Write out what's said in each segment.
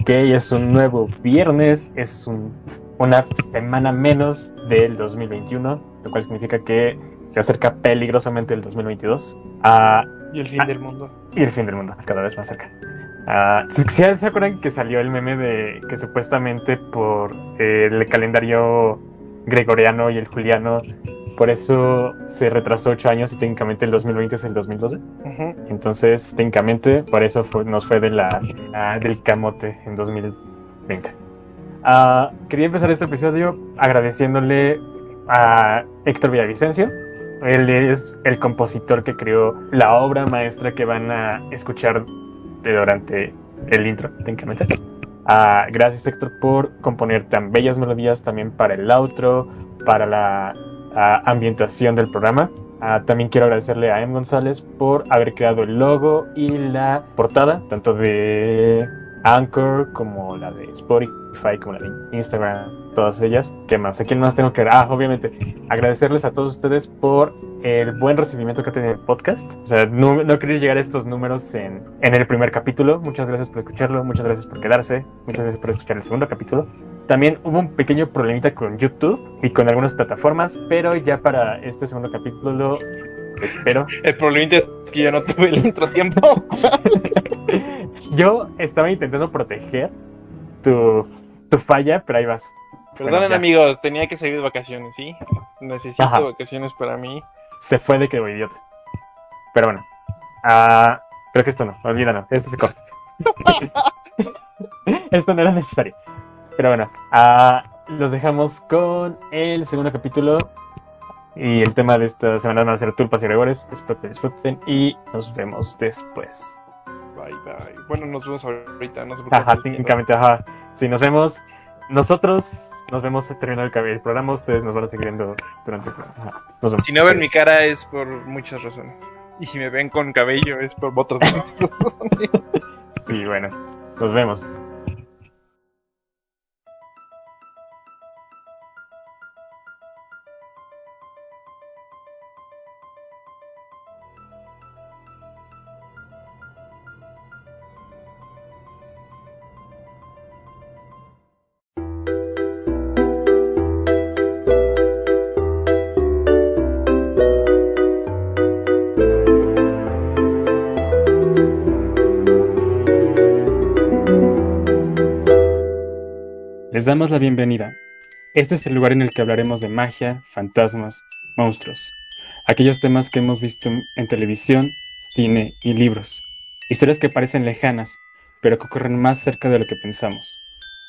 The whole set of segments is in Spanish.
Ok, es un nuevo viernes, es un, una semana menos del 2021, lo cual significa que se acerca peligrosamente el 2022. Ah, Y el fin Ah. del mundo. y el fin del mundo, cada vez más cerca. ¿se, se- se acuerdan que salió el meme de que supuestamente por eh, el calendario gregoriano y el juliano, por eso se retrasó ocho años y técnicamente el 2020 es el 2012? Ujú. Entonces, técnicamente, por eso fue- nos fue de la, ah, del camote en 2020. Ah, quería empezar este episodio agradeciéndole a Héctor Villavicencio. Él es el compositor que creó la obra maestra que van a escuchar durante el intro, técnicamente. Ah, gracias Héctor por componer tan bellas melodías también para el outro, para la ah, ambientación del programa. Ah, también quiero agradecerle a M. González por haber creado el logo y la portada, tanto de Anchor como la de Spotify, como la de Instagram, todas ellas. ¿Qué más? ¿A quién más tengo que Ah, obviamente, agradecerles a todos ustedes por el buen recibimiento que ha tenido el podcast. O sea, no, no quería llegar a estos números en, en el primer capítulo. Muchas gracias por escucharlo, muchas gracias por quedarse, muchas gracias por escuchar el segundo capítulo. También hubo un pequeño problemita con YouTube y con algunas plataformas, pero ya para este segundo capítulo espero. El problemita es que yo no tuve el intro tiempo. Yo estaba intentando proteger tu, tu falla, pero ahí vas. Perdonen, Bueno, amigos, tenía que salir de vacaciones, ¿sí? Necesito Ajá. vacaciones para mí. Se fue de que idiota. Pero bueno. Ah, creo que esto no, olvídalo, esto se corta. esto no era necesario. Pero bueno, ah, los dejamos con el segundo capítulo. Y el tema de esta semana van a ser tulpas y rigores. Espero que disfruten y nos vemos después. Bye, bye. Bueno, nos vemos ahorita, no sé por qué. Ajá, técnicamente, ajá. Si nos vemos, nosotros nos vemos terminando el, programa. Ustedes nos van a seguir viendo durante el programa. Ajá, nos vemos. Si no ven mi cara es por muchas razones. Y si me ven con cabello es por otras razones. Sí, bueno, nos vemos. Les damos la bienvenida. Este es el lugar en el que hablaremos de magia, fantasmas, monstruos, aquellos temas que hemos visto en televisión, cine y libros, historias que parecen lejanas, pero que ocurren más cerca de lo que pensamos.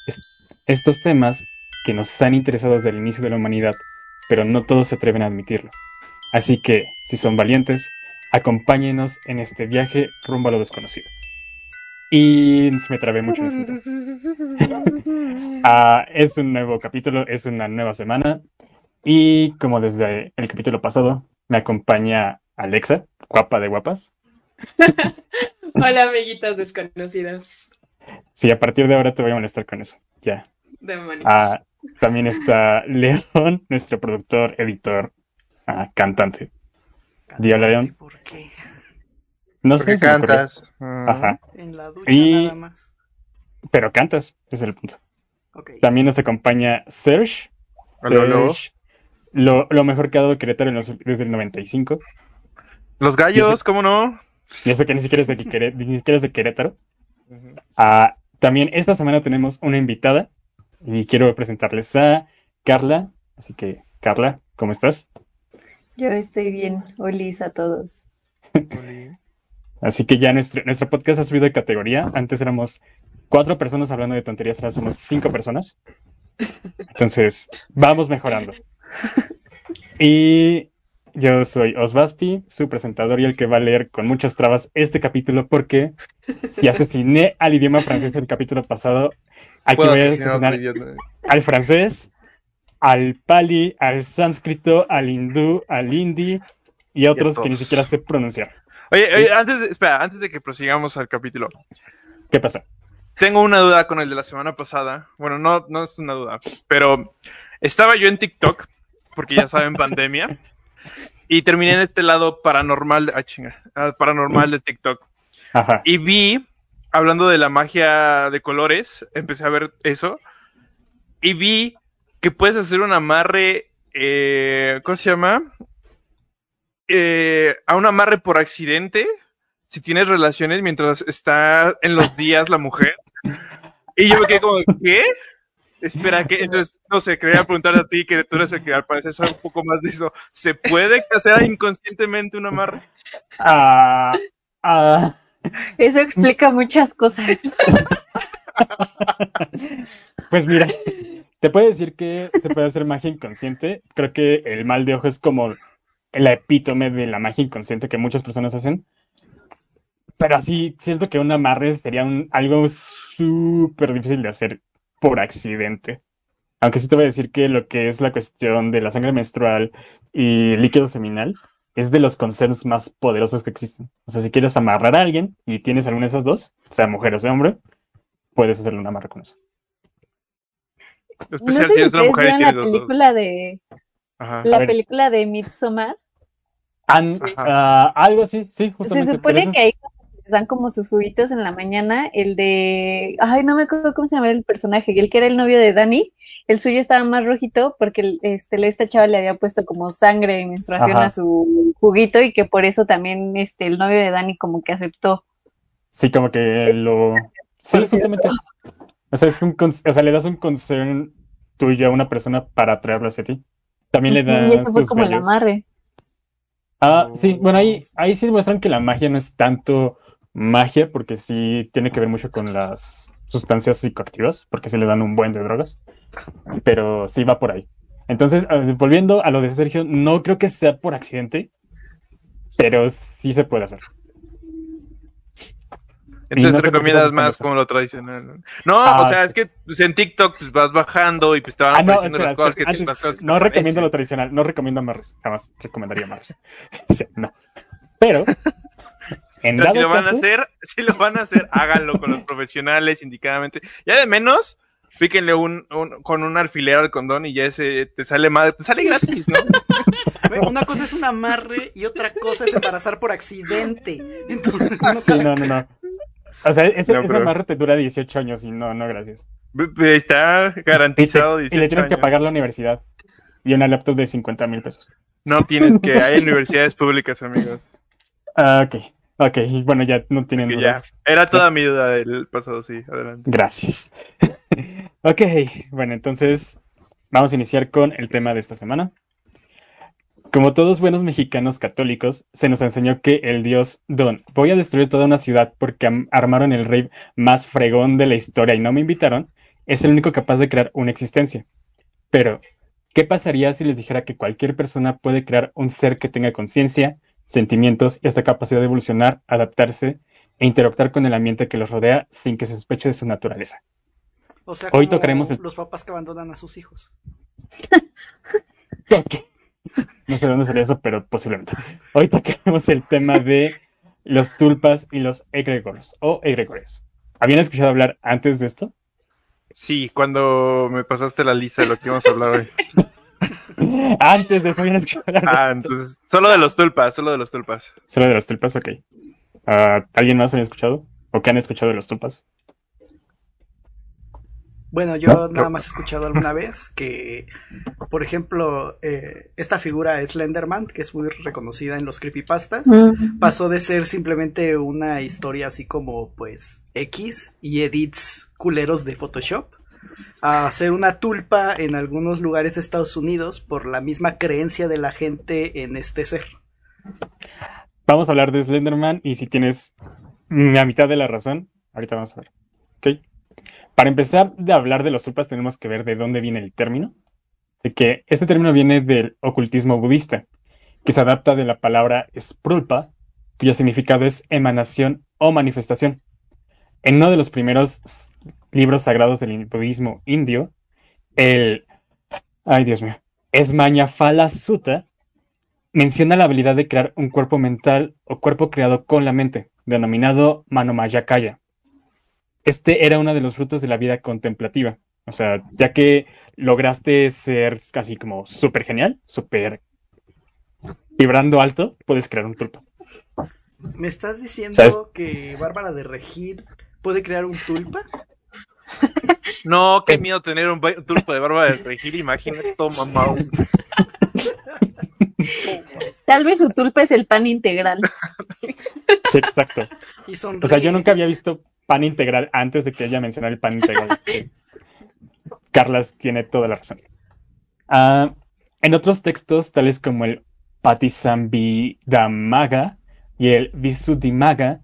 Es- estos temas que nos han interesado desde el inicio de la humanidad, pero no todos se atreven a admitirlo. Así que, si son valientes, acompáñenos en este viaje rumbo a lo desconocido. Y me trabé mucho. Ah, es un nuevo capítulo, es una nueva semana. Y como desde el capítulo pasado, me acompaña Alexa, guapa de guapas. Hola, amiguitas desconocidas. Sí, a partir de ahora te voy a molestar con eso. Ya. Demonios. Ah, también está León, nuestro productor, editor, ah, cantante. Di hola, León. ¿Por qué? No sé si cantas. Mm. Ajá. En la ducha Y- nada más. Pero cantas, ese es el punto. Ok. También nos acompaña Serge. Hola, hola. Serge, lo, lo mejor que ha dado Querétaro en los- desde el 95. Los gallos, ¿cómo no? Y eso que ni siquiera es de, ni siquiera es de Querétaro. Ah, también esta semana tenemos una invitada y quiero presentarles a Carla. Así que, Carla, ¿cómo estás? Yo estoy bien. Olis a todos. Así que ya nuestro, nuestro podcast ha subido de categoría. Antes éramos cuatro personas hablando de tonterías, ahora somos cinco personas. Entonces, vamos mejorando. Y yo soy Osvaspi, su presentador y el que va a leer con muchas trabas este capítulo porque si asesiné al idioma francés el capítulo pasado, aquí voy a asesinar al francés, al pali, al sánscrito, al hindú, al hindi y a otros que ni siquiera sé pronunciar. Oye, oye, antes de, espera, antes de que prosigamos al capítulo, ¿Qué pasa? tengo una duda con el de la semana pasada. Bueno, no, no es una duda, pero estaba yo en TikTok, porque ya saben, pandemia, y terminé en este lado paranormal, de- ah, chinga, ah, paranormal de TikTok. Ajá. Y vi hablando de la magia de colores, empecé a ver eso y vi que puedes hacer un amarre, eh, ¿cómo se llama? Eh, a un amarre por accidente si tienes relaciones mientras está en los días la mujer. Y yo me quedé como, ¿qué? Espera, que entonces, no sé, quería preguntar a ti, que tú eres el que al parecer sabe un poco más de eso. ¿Se puede hacer inconscientemente un amarre? Ah, ah, Eso explica muchas cosas. pues mira, te puedo decir que se puede hacer magia inconsciente. Creo que el mal de ojo es como el epítome de la magia inconsciente que muchas personas hacen. Pero así, siento que un amarre sería un, algo súper difícil de hacer por accidente. Aunque sí te voy a decir que lo que es la cuestión de la sangre menstrual y líquido seminal es de los conceptos más poderosos que existen. O sea, si quieres amarrar a alguien y tienes alguna de esas dos, sea mujer o sea hombre, puedes hacerle un amarre con eso. No Especial sé si mujer la los dos. película de Ajá. la película de Midsommar. Ah, algo así, sí, Se justamente. pero supone que ahí les dan como sus juguitos en la mañana, el de, ay, no me acuerdo cómo se llama el personaje, el que era el novio de Dani, el suyo estaba más rojito porque este, esta chava le había puesto como sangre de menstruación Ajá. a su juguito y que por eso también este, el novio de Dani como que aceptó. Sí, como que lo... Sí, justamente. O sea, es un con- o sea, le das un concern tuyo a una persona para atraerlo hacia ti. También le das Y eso fue como el amarre. Ah, sí, bueno, ahí, ahí sí demuestran que la magia no es tanto magia, porque sí tiene que ver mucho con las sustancias psicoactivas, porque sí le dan un buen de drogas, pero sí va por ahí. Entonces, ah, volviendo a lo de Sergio, no creo que sea por accidente, pero sí se puede hacer. Entonces no recomiendas más como lo tradicional. ¿no? No, Ah, o sea, sí. es que pues, en TikTok pues, vas bajando y pues te van Ah, no, apareciendo espera, las cosas espera, que antes, las cosas no te recomiendo lo tradicional, no recomiendo amarres, jamás recomendaría amarres. O sea, no. Pero, en Pero si dado lo van a hacer, si lo van a hacer, háganlo con los profesionales indicadamente. Ya de menos, píquenle un, un- con un alfiler al condón y ya ese te sale más, te sale gratis, ¿no? Una cosa es un amarre y otra cosa es embarazar por accidente. Entonces, no sí, no, no, no. O sea, ese, No, ese pero- amarre te dura 18 años y no, no, gracias. Está Y, te- garantizado. y le 18 tienes que pagar la universidad y una laptop de 50 mil pesos. No tienes que, hay universidades públicas, amigos. Ah, ok, ok, y bueno, ya no tienen ya. dudas. Era toda mi duda del pasado, sí. Adelante. Gracias. ok, bueno, entonces vamos a iniciar con el tema de esta semana. Como todos buenos mexicanos católicos, se nos enseñó que el dios Don, voy a destruir toda una ciudad porque armaron el rey más fregón de la historia y no me invitaron, es el único capaz de crear una existencia. Pero, ¿qué pasaría si les dijera que cualquier persona puede crear un ser que tenga conciencia, sentimientos y hasta capacidad de evolucionar, adaptarse e interactuar con el ambiente que los rodea sin que se sospeche de su naturaleza? O sea, Hoy tocaremos el- los papás que abandonan a sus hijos. No sé de dónde salió eso, pero posiblemente. Hoy tocaremos el tema de los tulpas y los egregores o egregores. ¿Habían escuchado hablar antes de esto? Sí, cuando me pasaste la lista de lo que íbamos a hablar hoy. Antes de eso habían escuchado hablar de Ah, esto. entonces, solo de los tulpas, solo de los tulpas. Solo de los tulpas, ok. Ah, ¿Alguien más había escuchado? ¿O qué han escuchado de los tulpas? Bueno, yo No, nada no. más he escuchado alguna vez que, por ejemplo, eh, esta figura Slenderman, que es muy reconocida en los creepypastas, Mm. pasó de ser simplemente una historia así como, pues, X y edits culeros de Photoshop, a ser una tulpa en algunos lugares de Estados Unidos por la misma creencia de la gente en este ser. Vamos a hablar de Slenderman y si tienes la mitad de la razón, ahorita vamos a ver. ¿Ok? Para empezar de hablar de los tulpas tenemos que ver de dónde viene el término. De que este término viene del ocultismo budista, que se adapta de la palabra sprulpa, cuyo significado es emanación o manifestación. En uno de los primeros libros sagrados del budismo indio, el... Ay, Dios mío. Esmañafala Sutta menciona la habilidad de crear un cuerpo mental o cuerpo creado con la mente, denominado Manomayakaya. Este era uno de los frutos de la vida contemplativa. O sea, ya que lograste ser casi como súper genial, súper vibrando alto, puedes crear un tulpa. ¿Me estás diciendo ¿Sabes? que Bárbara de Regil ¿Puede crear un tulpa? No, qué miedo tener un tulpa de barba de regil, imagínate, todo mamado. Tal vez su tulpa es el pan integral. Sí, exacto. Y. O sea, yo nunca había visto pan integral antes de que ella mencionara el pan integral. Eh, Carlas tiene toda la razón. Ah, en otros textos, tales como el Patisambhidamaga y el Visuddhimagga,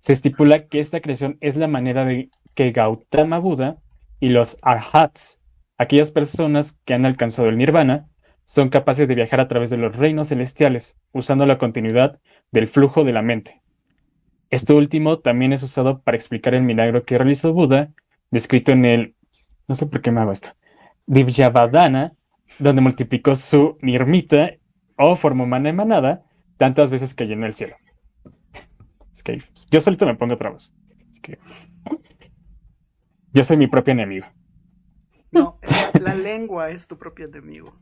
se estipula que esta creación es la manera de que Gautama Buda y los Arhats, aquellas personas que han alcanzado el nirvana, son capaces de viajar a través de los reinos celestiales, usando la continuidad del flujo de la mente. Esto último también es usado para explicar el milagro que realizó Buda, descrito en el, no sé por qué me hago esto, Divyavadana, donde multiplicó su nirmita o forma humana emanada tantas veces que llenó el cielo. Yo solito me pongo trabas. Yo soy mi propio enemigo. No, la lengua es tu propio enemigo.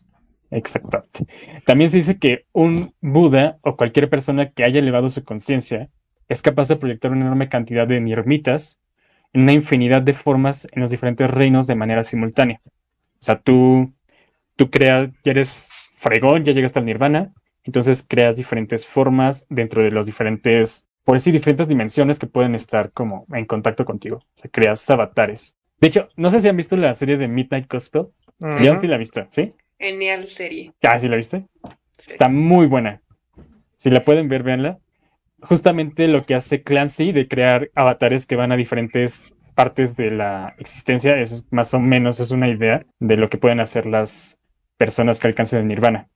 Exactamente. También se dice que un Buda o cualquier persona que haya elevado su conciencia es capaz de proyectar una enorme cantidad de nirmitas en una infinidad de formas en los diferentes reinos de manera simultánea. O sea, tú, tú creas, ya eres fregón, ya llegaste al nirvana, entonces creas diferentes formas dentro de los diferentes, por decir, diferentes dimensiones que pueden estar como en contacto contigo. O sea, creas avatares. De hecho, no sé si han visto la serie de Midnight Gospel. Yo sí la he visto, ¿sí? Genial serie. Ah, ¿sí la viste? Sí. Está muy buena. Si la pueden ver, véanla. Justamente lo que hace Clancy de crear avatares que van a diferentes partes de la existencia, eso es más o menos es una idea de lo que pueden hacer las personas que alcancen el nirvana.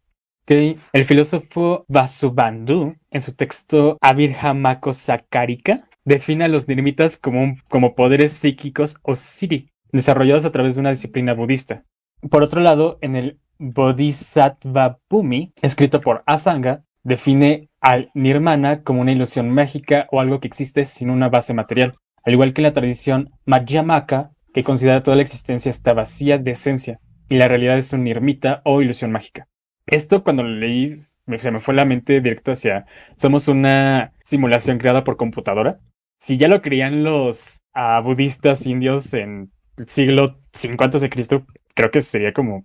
El filósofo Vasubandhu, en su texto Abhirhamako Sakarika, define a los nirmitas como, como poderes psíquicos o siddhi, desarrollados a través de una disciplina budista. Por otro lado, en el Bodhisattva Bhumi, escrito por Asanga, define al nirvana como una ilusión mágica o algo que existe sin una base material, al igual que la tradición Madhyamaka, que considera toda la existencia está vacía de esencia y la realidad es un nirmita o ilusión mágica. Esto cuando lo leí me- se me fue la mente directo hacia somos una simulación creada por computadora. Si ya lo creían los ah, budistas indios en el siglo 50 de Cristo, creo que sería como,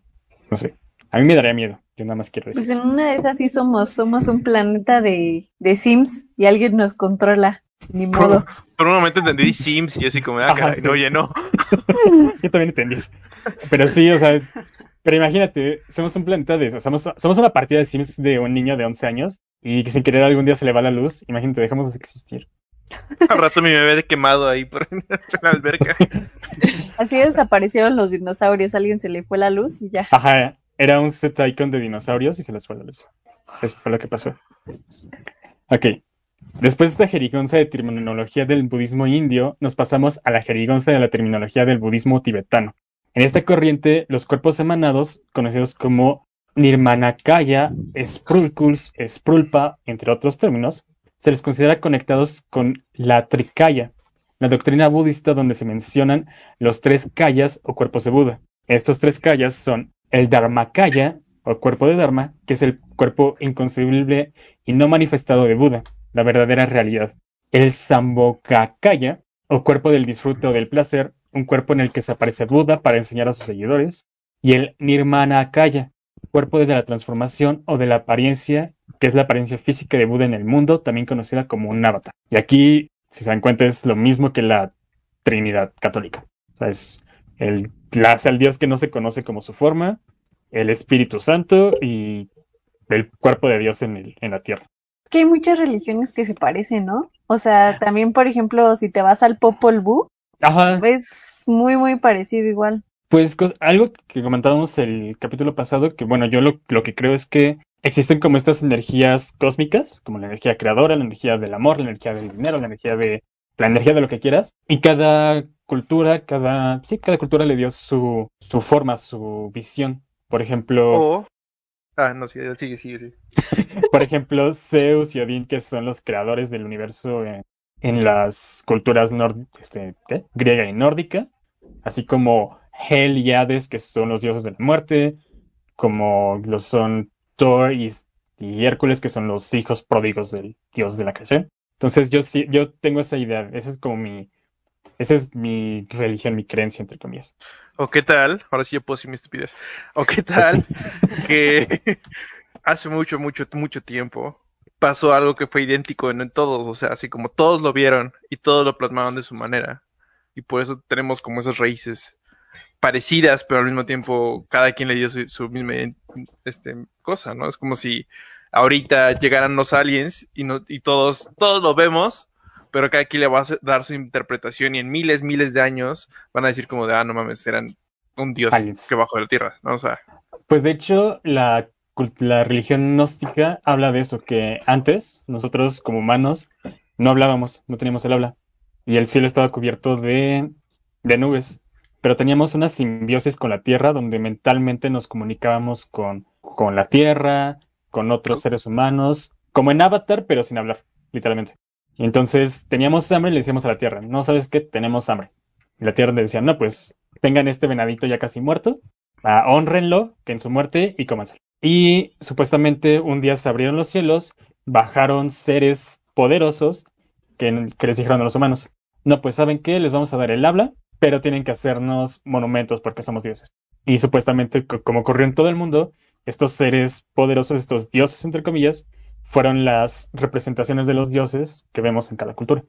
no sé, a mí me daría miedo. Yo nada más quiero Pues decir. en una de esas sí somos, somos un planeta de, de Sims y alguien nos controla. Ni modo. Por un momento entendí Sims y yo así como, ah, Ajá, caray, sí. no, oye, no. Yo también entendí eso. Pero sí, o sea, pero imagínate, somos un planeta de eso, somos, somos una partida de Sims de un niño de 11 años y que sin querer algún día se le va la luz, imagínate, dejamos de existir. Al rato mi bebé de quemado ahí por en la alberca. Así desaparecieron los dinosaurios, alguien se le fue la luz y ya. Ajá, era un set icon de dinosaurios y se les fue la luz. Eso fue lo que pasó. Ok. Después de esta jerigonza de terminología del budismo indio, nos pasamos a la jerigonza de la terminología del budismo tibetano. En esta corriente, los cuerpos emanados, conocidos como Nirmanakaya, Sprulkuls, Sprulpa, entre otros términos, se les considera conectados con la Trikaya, la doctrina budista donde se mencionan los tres kayas o cuerpos de Buda. Estos tres kayas son el Dharmakaya, o cuerpo de Dharma, que es el cuerpo inconcebible y no manifestado de Buda, la verdadera realidad. El Sambhogakaya, o cuerpo del disfrute o del placer, un cuerpo en el que se aparece Buda para enseñar a sus seguidores. Y el Nirmanakaya, cuerpo de la transformación o de la apariencia, que es la apariencia física de Buda en el mundo, también conocida como un avatar. Y aquí, si se dan cuenta, es lo mismo que la Trinidad católica. Es el, la- el Dios que no se conoce como su forma, el Espíritu Santo y el cuerpo de Dios en, el, en la tierra. Que hay muchas religiones que se parecen, ¿no? O sea, también, por ejemplo, si te vas al Popol Vuh, Ajá, es muy, muy parecido igual. pues algo que comentábamos el capítulo pasado, que bueno, yo lo, lo que creo es que existen como estas energías cósmicas, como la energía creadora, la energía del amor, la energía del dinero, la energía de la energía de lo que quieras, y cada cultura, cada, sí, cada cultura le dio su, su forma, su visión. Por ejemplo. Ah, no, sí, sigue, sigue, sigue. Por ejemplo, Zeus y Odín, que son los creadores del universo en, en las culturas este, griega y nórdica, así como Hel y Hades, que son los dioses de la muerte, como lo son Thor y, y Hércules, que son los hijos pródigos del dios de la creación. Entonces yo sí, yo tengo esa idea, esa es como mi, Esa es mi religión, mi creencia, entre comillas. ¿O qué tal? Ahora sí yo puedo decir mi estupidez. ¿O qué tal que hace mucho, mucho, mucho tiempo pasó algo que fue idéntico en, en todos? O sea, así como todos lo vieron y todos lo plasmaron de su manera. Y por eso tenemos como esas raíces parecidas, pero al mismo tiempo cada quien le dio su, su misma este, cosa, ¿no? Es como si ahorita llegaran los aliens y, no, y todos, todos lo vemos, pero cada quien le va a dar su interpretación y en miles, miles de años van a decir como de, ah, no mames, eran un dios Aliens. que bajó de la tierra, ¿no? O sea, Pues de hecho, la, la religión gnóstica habla de eso, que antes nosotros como humanos no hablábamos, no teníamos el habla. Y el cielo estaba cubierto de, de nubes. Pero teníamos una simbiosis con la tierra donde mentalmente nos comunicábamos con, con la tierra, con otros seres humanos, como en Avatar, pero sin hablar, literalmente. Y entonces teníamos hambre y le decíamos a la tierra, no sabes qué, tenemos hambre. Y la tierra le decía, no, pues tengan este venadito ya casi muerto, ah, honrenlo, que en su muerte y cómanselo. Y supuestamente un día se abrieron los cielos, bajaron seres poderosos que, que les dijeron a los humanos, no, pues saben qué, les vamos a dar el habla, pero tienen que hacernos monumentos porque somos dioses. Y supuestamente, co- como ocurrió en todo el mundo, estos seres poderosos, estos dioses, entre comillas, fueron las representaciones de los dioses que vemos en cada cultura.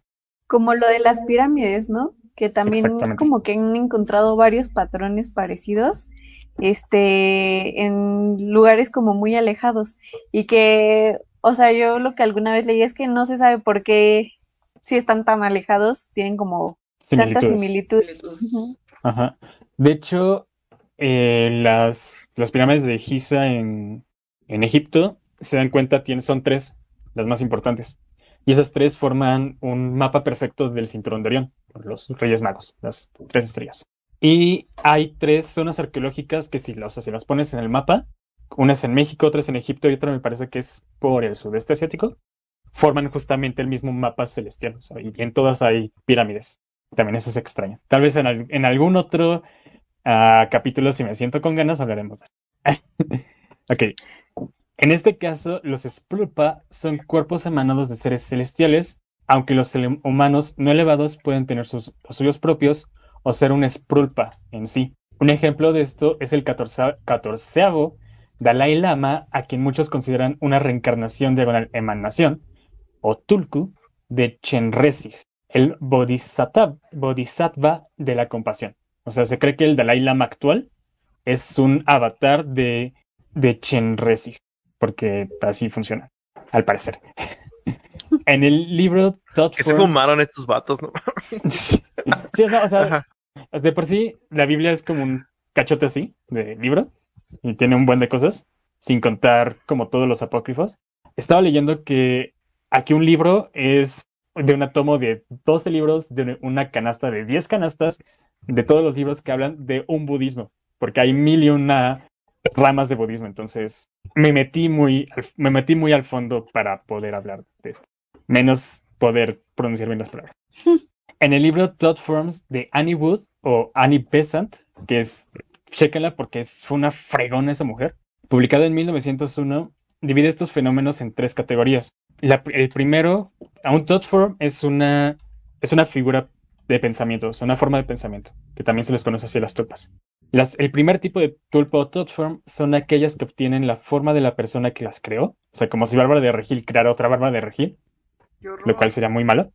Como lo de las pirámides, ¿no? Que también como que han encontrado varios patrones parecidos, este, en lugares como muy alejados. Y que, o sea, yo lo que alguna vez leí es que no se sabe por qué, si están tan alejados, tienen como tanta similitud. Ajá. De hecho, eh, las, las pirámides de Giza en, en Egipto, se dan cuenta, tienen, son tres, las más importantes. Y esas tres forman un mapa perfecto del cinturón de Orión, los Reyes Magos, las tres estrellas. Y hay tres zonas arqueológicas que si, las- pones en el mapa, una es en México, otra es en Egipto y otra me parece que es por el sudeste asiático, forman justamente el mismo mapa celestial. y en todas hay pirámides. También eso es extraño. Tal vez en, al- en algún otro ah, capítulo, si me siento con ganas, hablaremos de eso. ok. En este caso, los Sprulpa son cuerpos emanados de seres celestiales, aunque los humanos no elevados pueden tener sus, suyos propios o ser un Sprulpa en sí. Un ejemplo de esto es el catorceavo Dalai Lama, a quien muchos consideran una reencarnación diagonal emanación, o Tulku, de Chenrezig, el bodhisattva, bodhisattva de la compasión. O sea, se cree que el Dalai Lama actual es un avatar de, de Chenrezig, porque así funciona, al parecer. En el libro que se fumaron estos vatos, ¿no? sí, no, o sea, Ajá. De por sí, la Biblia es como un cachote así de libro y tiene un buen de cosas, sin contar como todos los apócrifos. Estaba leyendo que aquí un libro es de un tomo de 12 libros, de una canasta de 10 canastas, de todos los libros que hablan de un budismo, porque hay mil y una ramas de budismo, entonces me metí muy, me metí muy al fondo para poder hablar de esto, menos poder pronunciar bien las palabras. En el libro Thought Forms de Annie Wood o Annie Besant, que es, chéquenla porque es, fue una fregona esa mujer, publicado en 1901, divide estos fenómenos en tres categorías. La- el primero, a un thought form es una, es una figura de pensamiento, es una forma de pensamiento, que también se les conoce así las tulpas. Las, el primer tipo de tulpa o thought form son aquellas que obtienen la forma de la persona que las creó, o sea, como si Bárbara de Regil creara otra Bárbara de Regil, lo cual sería muy malo.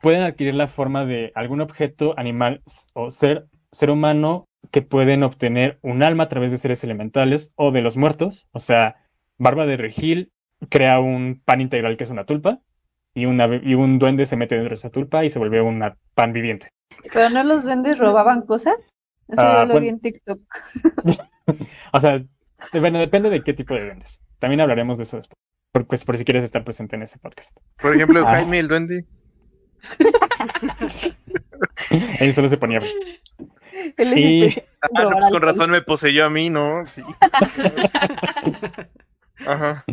Pueden adquirir la forma de algún objeto, animal o ser, ser humano que pueden obtener un alma a través de seres elementales o de los muertos. O sea, Barba de Regil crea un pan integral que es una tulpa y, una, y un duende se mete dentro de esa tulpa y se vuelve un pan viviente. Pero no los duendes robaban cosas. Eso yo lo bueno. vi en TikTok. O sea, bueno, depende de qué tipo de duendes. También hablaremos de eso después. Por, pues, por si quieres estar presente en ese podcast. Por ejemplo, Ah. Jaime el Duende. Él solo se ponía. Él Y- Ah, no, pues con razón me poseyó a mí, ¿no? Sí. Ajá.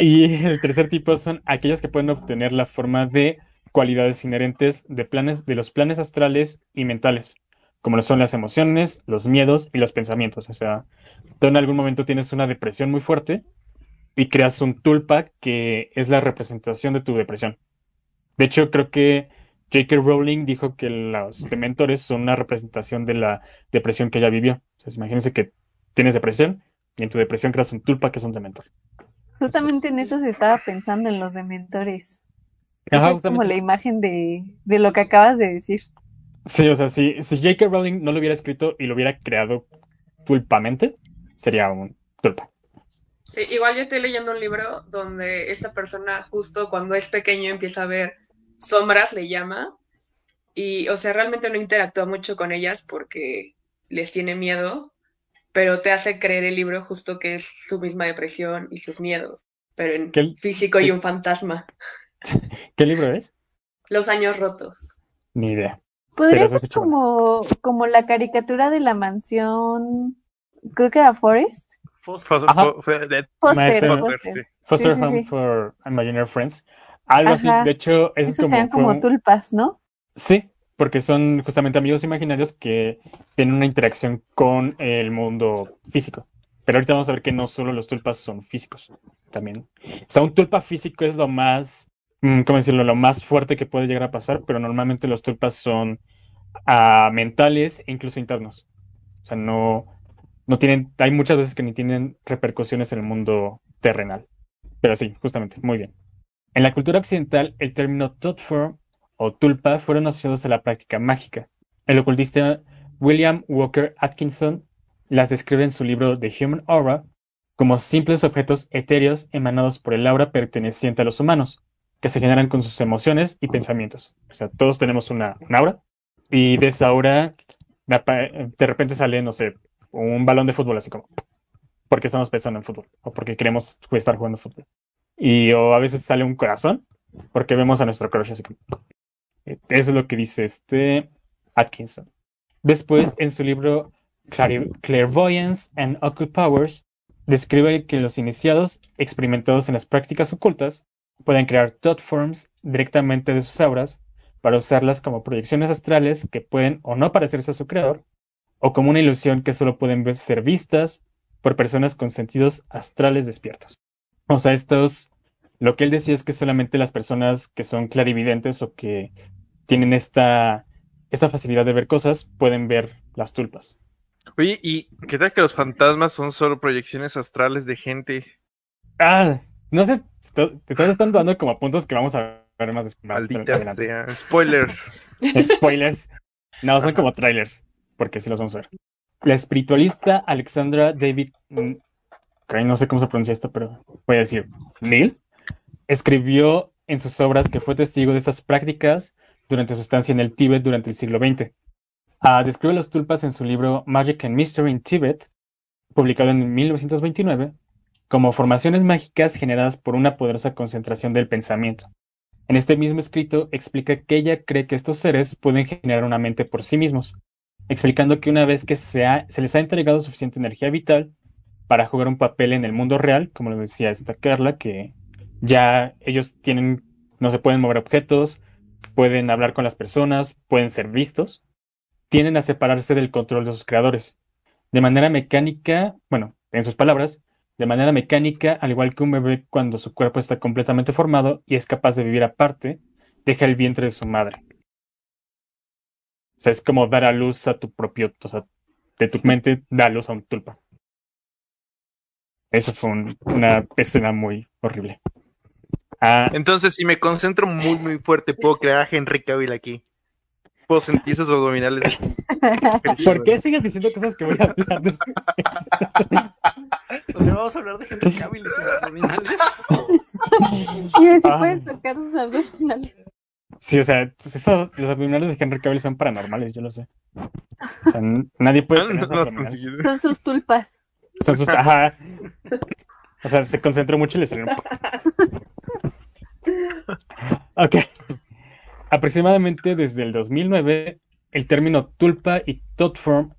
Y el tercer tipo son aquellas que pueden obtener la forma de cualidades inherentes de planes, de los planes astrales y mentales, como lo son las emociones, los miedos y los pensamientos. O sea, tú en algún momento tienes una depresión muy fuerte y creas un tulpa que es la representación de tu depresión. De hecho, creo que J.K. Rowling dijo que los dementores son una representación de la depresión que ella vivió. O sea, imagínense que tienes depresión y en tu depresión creas un tulpa que es un dementor. Justamente en eso se estaba pensando en los dementores. Ajá, es como la imagen de, de lo que acabas de decir. Sí, o sea, si, si J.K. Rowling no lo hubiera escrito y lo hubiera creado tulpamente, sería un tulpa. Sí, igual yo estoy leyendo un libro donde esta persona justo cuando es pequeño empieza a ver sombras, le llama, y o sea, realmente no interactúa mucho con ellas porque les tiene miedo, pero te hace creer el libro justo que es su misma depresión y sus miedos, pero en ¿Qué- físico y un fantasma. ¿Qué libro es? Los años rotos. Ni idea. Podría ser como, como la caricatura de la mansión, creo que era Forest. Foster, Foster. sí. Foster Sí, sí, Home sí. for Imaginary Friends. Algo así. De hecho, eso es Esos como, un- tulpas, ¿no? Sí, porque son justamente amigos imaginarios que tienen una interacción con el mundo físico. Pero ahorita vamos a ver que no solo los tulpas son físicos, también. O sea, un tulpa físico es lo más, mm, ¿cómo decirlo? Lo más fuerte que puede llegar a pasar, pero normalmente los tulpas son ah, mentales e incluso internos. O sea, no, no tienen, hay muchas veces que ni tienen repercusiones en el mundo terrenal. Pero sí, justamente, muy bien. En la cultura occidental, el término Totform o tulpa fueron asociados a la práctica mágica. El ocultista William Walker Atkinson las describe en su libro The Human Aura como simples objetos etéreos emanados por el aura perteneciente a los humanos, que se generan con sus emociones y pensamientos. O sea, todos tenemos una, una aura, y de esa aura de repente sale, no sé, un balón de fútbol, así como, porque estamos pensando en fútbol, o porque queremos estar jugando fútbol. Y o a veces sale un corazón, porque vemos a nuestro crush, eh, es lo que dice este Atkinson. Después, en su libro Clairvoyance and Occult Powers, describe que los iniciados experimentados en las prácticas ocultas pueden crear thought forms directamente de sus auras para usarlas como proyecciones astrales que pueden o no parecerse a su creador, o como una ilusión que solo pueden ser vistas por personas con sentidos astrales despiertos. O sea, estos, lo que él decía es que solamente las personas que son clarividentes o que tienen esta, esta facilidad de ver cosas pueden ver las tulpas. Oye, ¿y qué tal que los fantasmas son solo proyecciones astrales de gente? Ah, no sé, te estás están dando como puntos que vamos a ver más, des- más Maldita. Spoilers. Spoilers. No, son como trailers, porque sí los vamos a ver. La espiritualista Alexandra David, mm, no sé cómo se pronuncia esto, pero voy a decir, Neil, escribió en sus obras que fue testigo de estas prácticas durante su estancia en el Tíbet durante el siglo XX. Ah, describe los tulpas en su libro Magic and Mystery in Tibet, publicado en 1929, como formaciones mágicas generadas por una poderosa concentración del pensamiento. En este mismo escrito explica que ella cree que estos seres pueden generar una mente por sí mismos, explicando que una vez que se, se les ha entregado suficiente energía vital para jugar un papel en el mundo real, como lo decía esta Carla, que ya ellos tienen, no se pueden mover objetos, pueden hablar con las personas, pueden ser vistos, tienden a separarse del control de sus creadores. De manera mecánica, bueno, en sus palabras, de manera mecánica, al igual que un bebé cuando su cuerpo está completamente formado y es capaz de vivir aparte, deja el vientre de su madre. O sea, es como dar a luz a tu propio, o sea, de tu mente da a luz a un tulpa. Eso fue un- una escena muy horrible. Ah, Entonces, si me concentro muy, muy fuerte, puedo crear a Henry Cavill aquí. Puedo sentir sus abdominales. ¿por qué sigues diciendo cosas que voy a hablar después? O sea, vamos a hablar de Henry Cavill y sus abdominales. Y sí Ah. puedes tocar sus abdominales. Sí, o sea, eso- los abdominales de Henry Cavill son paranormales, yo lo sé. O sea, nadie puede tener esos No, no, abdominales. Son sus tulpas. Son sus- ajá. O sea, se concentró mucho y le salieron. Ok. Aproximadamente desde el 2009, el término tulpa y totform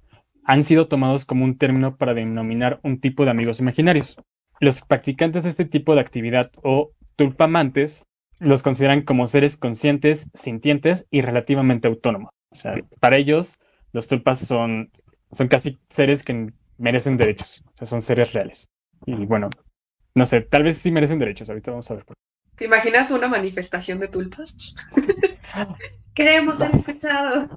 han sido tomados como un término para denominar un tipo de amigos imaginarios. Los practicantes de este tipo de actividad o tulpamantes los consideran como seres conscientes, sintientes y relativamente autónomos. O sea, para ellos, los tulpas son, son casi seres que merecen derechos. O sea, son seres reales. Y bueno, no sé, tal vez sí merecen derechos. Ahorita vamos a ver. por qué. ¿Te imaginas una manifestación de tulpas? Queremos ser escuchados.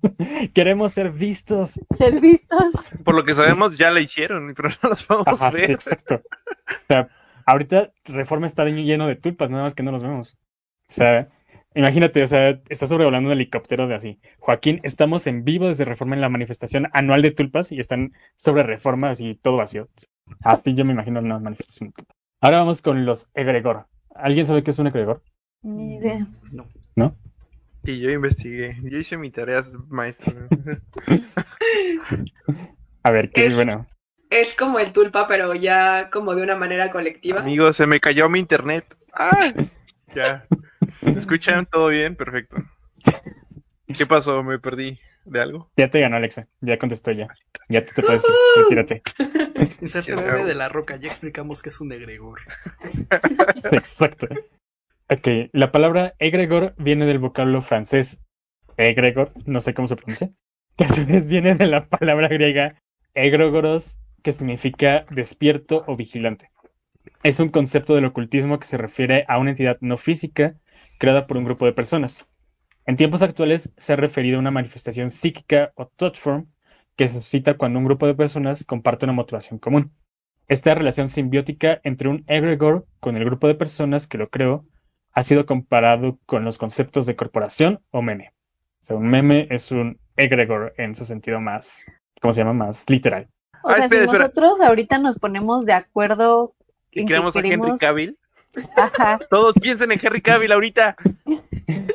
Queremos ser vistos. Ser vistos. Por lo que sabemos, ya la hicieron, pero no las vamos a Ajá, sí, ver. exacto. O sea, ahorita Reforma está lleno de tulpas, nada más que no los vemos. O sea, imagínate, o sea, está sobrevolando un helicóptero de así. Joaquín, estamos en vivo desde Reforma en la manifestación anual de tulpas y están sobre Reforma y todo vacío. Así yo me imagino una manifestación. de tulpas. Ahora vamos con los egregor. ¿Alguien sabe qué es un egregor? Ni idea. No. Y yo investigué. Yo hice mi tarea, maestro. A ver, qué Es- bueno. Es como el tulpa, pero ya como de una manera colectiva. Amigo, se me cayó mi internet. ¡Ah! Ya. ¿Me escuchan? ¿Todo bien? Perfecto. ¿Qué pasó? ¿Me perdí de algo? Ya te ganó Alexa, ya contestó ya. Ya tú te puedes ir, retírate. De la roca, ya explicamos que es un egregor. Sí, exacto. Ok, la palabra egregor viene del vocablo francés egregor, no sé cómo se pronuncia, que a su vez viene de la palabra griega egregoros, que significa despierto o vigilante. Es un concepto del ocultismo que se refiere a una entidad no física creada por un grupo de personas. En tiempos actuales se ha referido a una manifestación psíquica o touch form que se suscita cuando un grupo de personas comparte una motivación común. Esta relación simbiótica entre un egregor con el grupo de personas que lo creó ha sido comparado con los conceptos de corporación o meme. O sea, un meme es un egregor en su sentido más, ¿cómo se llama? Más literal. O Ah, sea, espera, si espera. nosotros ahorita nos ponemos de acuerdo ¿Y en que queremos a Henry. Cavill? Ajá. Todos piensen en Henry Cavill ahorita.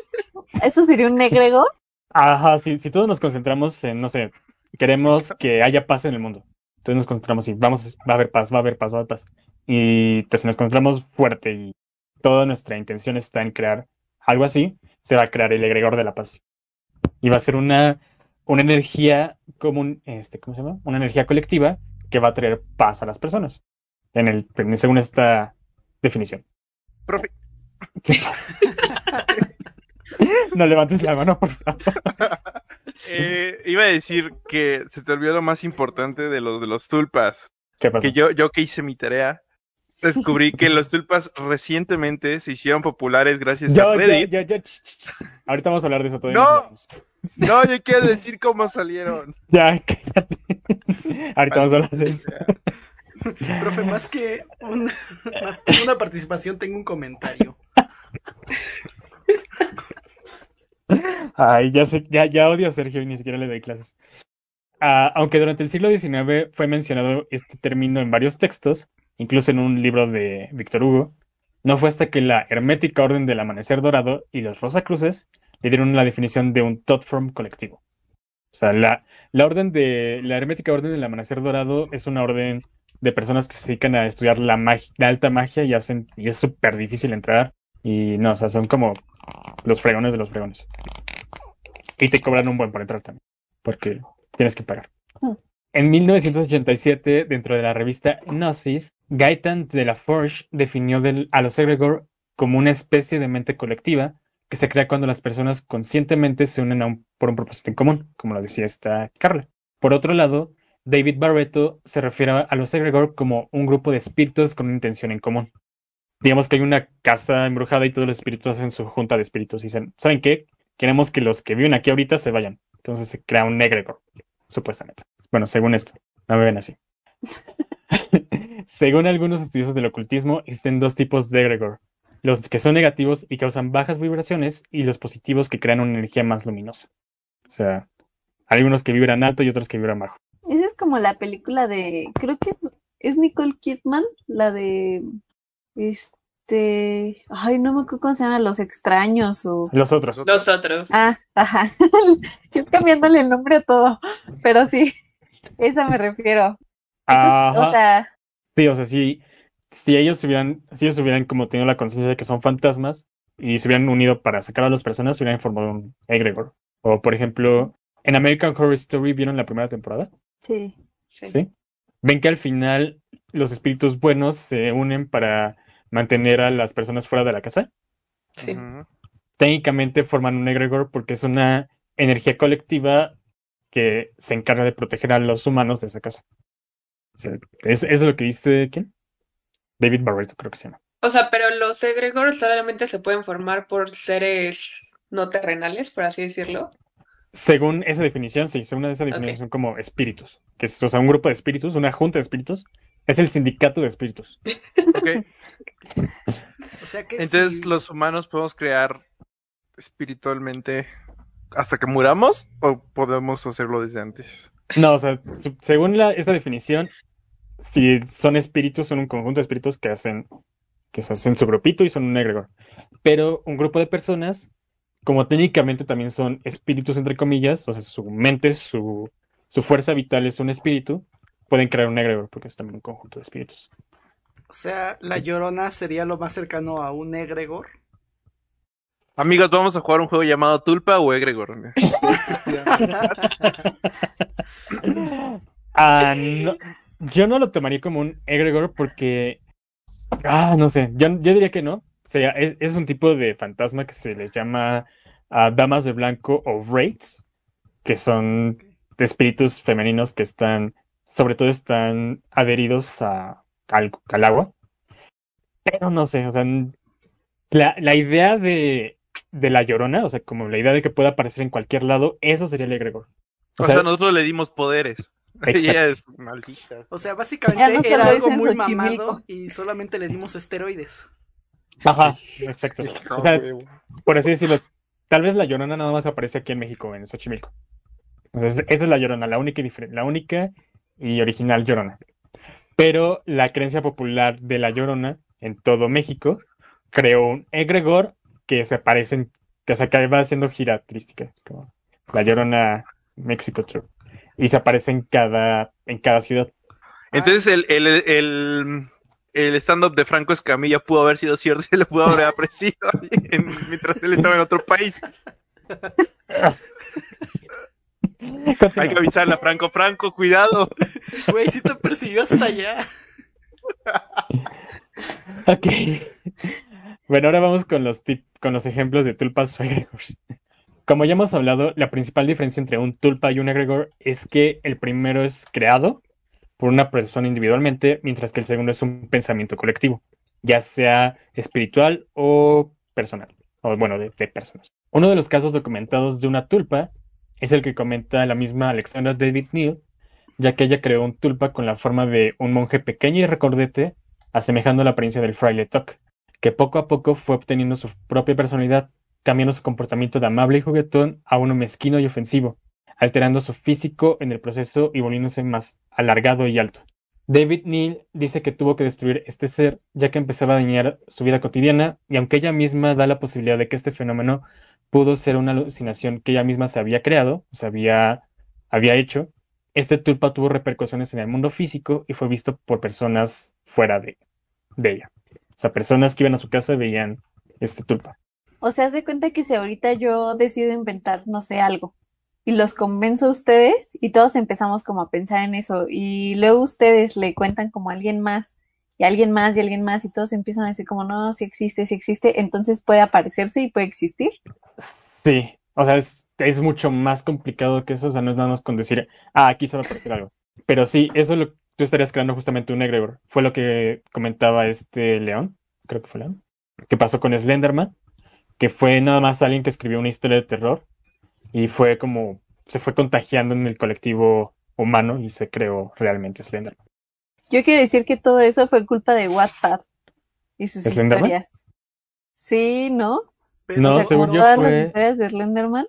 ¿Eso sería un egregor? Ajá, si, si todos nos concentramos en, no sé, queremos que haya paz en el mundo. Entonces nos concentramos y vamos, va a haber paz, va a haber paz, va a haber paz. Y pues, si nos concentramos fuerte y toda nuestra intención está en crear algo así, se va a crear el egregor de la paz. Y va a ser una, una energía común, este, ¿cómo se llama? Una energía colectiva que va a traer paz a las personas. En el, según esta definición. Profe, No levantes la mano, por favor. eh, iba a decir que se te olvidó lo más importante de los de los tulpas. Que yo, yo que hice mi tarea, descubrí que los tulpas recientemente se hicieron populares gracias Yo, a Reddit. yo, yo. Ahorita vamos a hablar de eso todavía. No. No, yo quiero decir cómo salieron. Ya, cállate. Ahorita vamos a hablar de eso. Profe, más que, un- más que una participación, tengo un comentario. Ay, ya sé, ya, ya odio a Sergio y ni siquiera le doy clases. Ah, aunque durante el siglo XIX fue mencionado este término en varios textos, incluso en un libro de Víctor Hugo, no fue hasta que la Hermética Orden del Amanecer Dorado y los Rosacruces le dieron la definición de un thought form colectivo. O sea, la, la orden de la Hermética Orden del Amanecer Dorado es una orden de personas que se dedican a estudiar la, mag- la alta magia y hacen y es súper difícil entrar y no, o sea, son como los fregones de los fregones. Y te cobran un buen por entrar también, porque tienes que pagar. Hmm. En 1987, dentro de la revista Gnosis, Gaetan de la Forge definió del- a los egregor como una especie de mente colectiva que se crea cuando las personas conscientemente se unen a un- por un propósito en común, como lo decía esta Carla. Por otro lado, David Barreto se refiere a los egregor como un grupo de espíritus con una intención en común. Digamos que hay una casa embrujada y todos los espíritus hacen su junta de espíritus y dicen, ¿saben qué? Queremos que los que viven aquí ahorita se vayan. Entonces se crea un egregor, supuestamente. Bueno, según esto, no me ven así. según algunos estudiosos del ocultismo, existen dos tipos de egregor. Los que son negativos y causan bajas vibraciones y los positivos que crean una energía más luminosa. O sea, hay algunos que vibran alto y otros que vibran bajo. Esa es como la película de, creo que es, es Nicole Kidman, la de, este, ay, no me acuerdo cómo se llama, Los Extraños o... Los otros. Los otros. Ah, ajá, yo cambiándole el nombre a todo, pero sí, esa me refiero. O sea, Sí, o sea, si, si ellos hubieran, si ellos hubieran como tenido la conciencia de que son fantasmas y se hubieran unido para sacar a las personas, se hubieran formado un egregor. O por ejemplo, en American Horror Story vieron la primera temporada, sí, Sí. ¿sí? Ven que al final los espíritus buenos se unen para mantener a las personas fuera de la casa. Sí. Técnicamente forman un egregor porque es una energía colectiva que se encarga de proteger a los humanos de esa casa. O sea, es, es lo que dice, ¿quién? David Barreto, creo que se llama. O sea, pero los egregores solamente se pueden formar por seres no terrenales, por así decirlo. Según esa definición, sí, según esa definición Ok. son como espíritus, que es, o sea, un grupo de espíritus, una junta de espíritus, es el sindicato de espíritus. Ok. O sea que Entonces, ¿los humanos podemos crear espiritualmente hasta que muramos o podemos hacerlo desde antes? No, o sea, según la, esa definición, si son espíritus, son un conjunto de espíritus que hacen, que se hacen su grupito y son un egregor. Pero un grupo de personas, como técnicamente también son espíritus, entre comillas, o sea, su mente, su, su fuerza vital es un espíritu, pueden crear un egregor porque es también un conjunto de espíritus. o sea, la llorona sería lo más cercano a un egregor. Amigos, vamos a jugar un juego llamado Tulpa o Egregor. Ah, no, yo no lo tomaría como un egregor porque, ah, no sé, yo, yo diría que no. O sea, es, es un tipo de fantasma que se les llama ah, damas de blanco o wraiths, que son espíritus femeninos que están, sobre todo están adheridos a, al, al agua. Pero no sé, o sea, la, la idea de, de la llorona, o sea, como la idea de que pueda aparecer en cualquier lado, eso sería el egregor. O sea, nosotros le dimos poderes. Exacto. Ella es maldita. O sea, Ya básicamente no era solo algo muy Xochimilco. mamado y solamente le dimos esteroides. Ajá, exacto. O sea, por así decirlo, tal vez la Llorona nada más aparece aquí en México, en Xochimilco. Entonces, esa es la Llorona, la única y diferente, la única y original Llorona. Pero la creencia popular de la Llorona en todo México creó un egregor que se aparecen, que se acaba haciendo gira turística, como la Llorona México Tour. Y se aparece en cada, en cada ciudad. Entonces el, el, el, el stand-up de Franco Escamilla pudo haber sido cierto y le pudo haber aparecido en- mientras él estaba en otro país. Hay que avisarle a Franco, Franco, cuidado. Güey, si te persiguió hasta allá. Ok. Bueno, ahora vamos con los tip- con los ejemplos de tulpas o egregores. Como ya hemos hablado, la principal diferencia entre un tulpa y un egregor es que el primero es creado por una persona individualmente, mientras que el segundo es un pensamiento colectivo, ya sea espiritual o personal, o bueno, de, de personas. Uno de los casos documentados de una tulpa es el que comenta la misma Alexandra David Neal, ya que ella creó un tulpa con la forma de un monje pequeño y recordete asemejando la apariencia del fraile Tuck, que poco a poco fue obteniendo su propia personalidad, cambiando su comportamiento de amable y juguetón a uno mezquino y ofensivo, alterando su físico en el proceso y volviéndose más alargado y alto. David Neal dice que tuvo que destruir este ser ya que empezaba a dañar su vida cotidiana y aunque ella misma da la posibilidad de que este fenómeno pudo ser una alucinación que ella misma se había creado, se había, había hecho, este tulpa tuvo repercusiones en el mundo físico y fue visto por personas fuera de, ella. O sea, personas que iban a su casa veían este tulpa. O sea, de cuenta que si ahorita yo decido inventar, no sé, algo, y los convenzo a ustedes, y todos empezamos como a pensar en eso, y luego ustedes le cuentan como a alguien más, y alguien más, y alguien más, y todos empiezan a decir como, no, si existe, si existe, entonces puede aparecerse y puede existir. Sí, o sea, es, es mucho más complicado que eso, o sea, no es nada más con decir, ah, aquí se va a aparecer algo. Pero sí, eso es lo tú estarías creando justamente un egregor. Fue lo que comentaba este León, creo que fue León, que pasó con Slenderman, que fue nada más alguien que escribió una historia de terror y fue como, se fue contagiando en el colectivo humano y se creó realmente Slenderman. Yo quiero decir que todo eso fue culpa de Wattpad y sus ¿Slenderman? historias. Sí, ¿no? Pero, No, o sea, según como yo todas fue- las historias de Slenderman,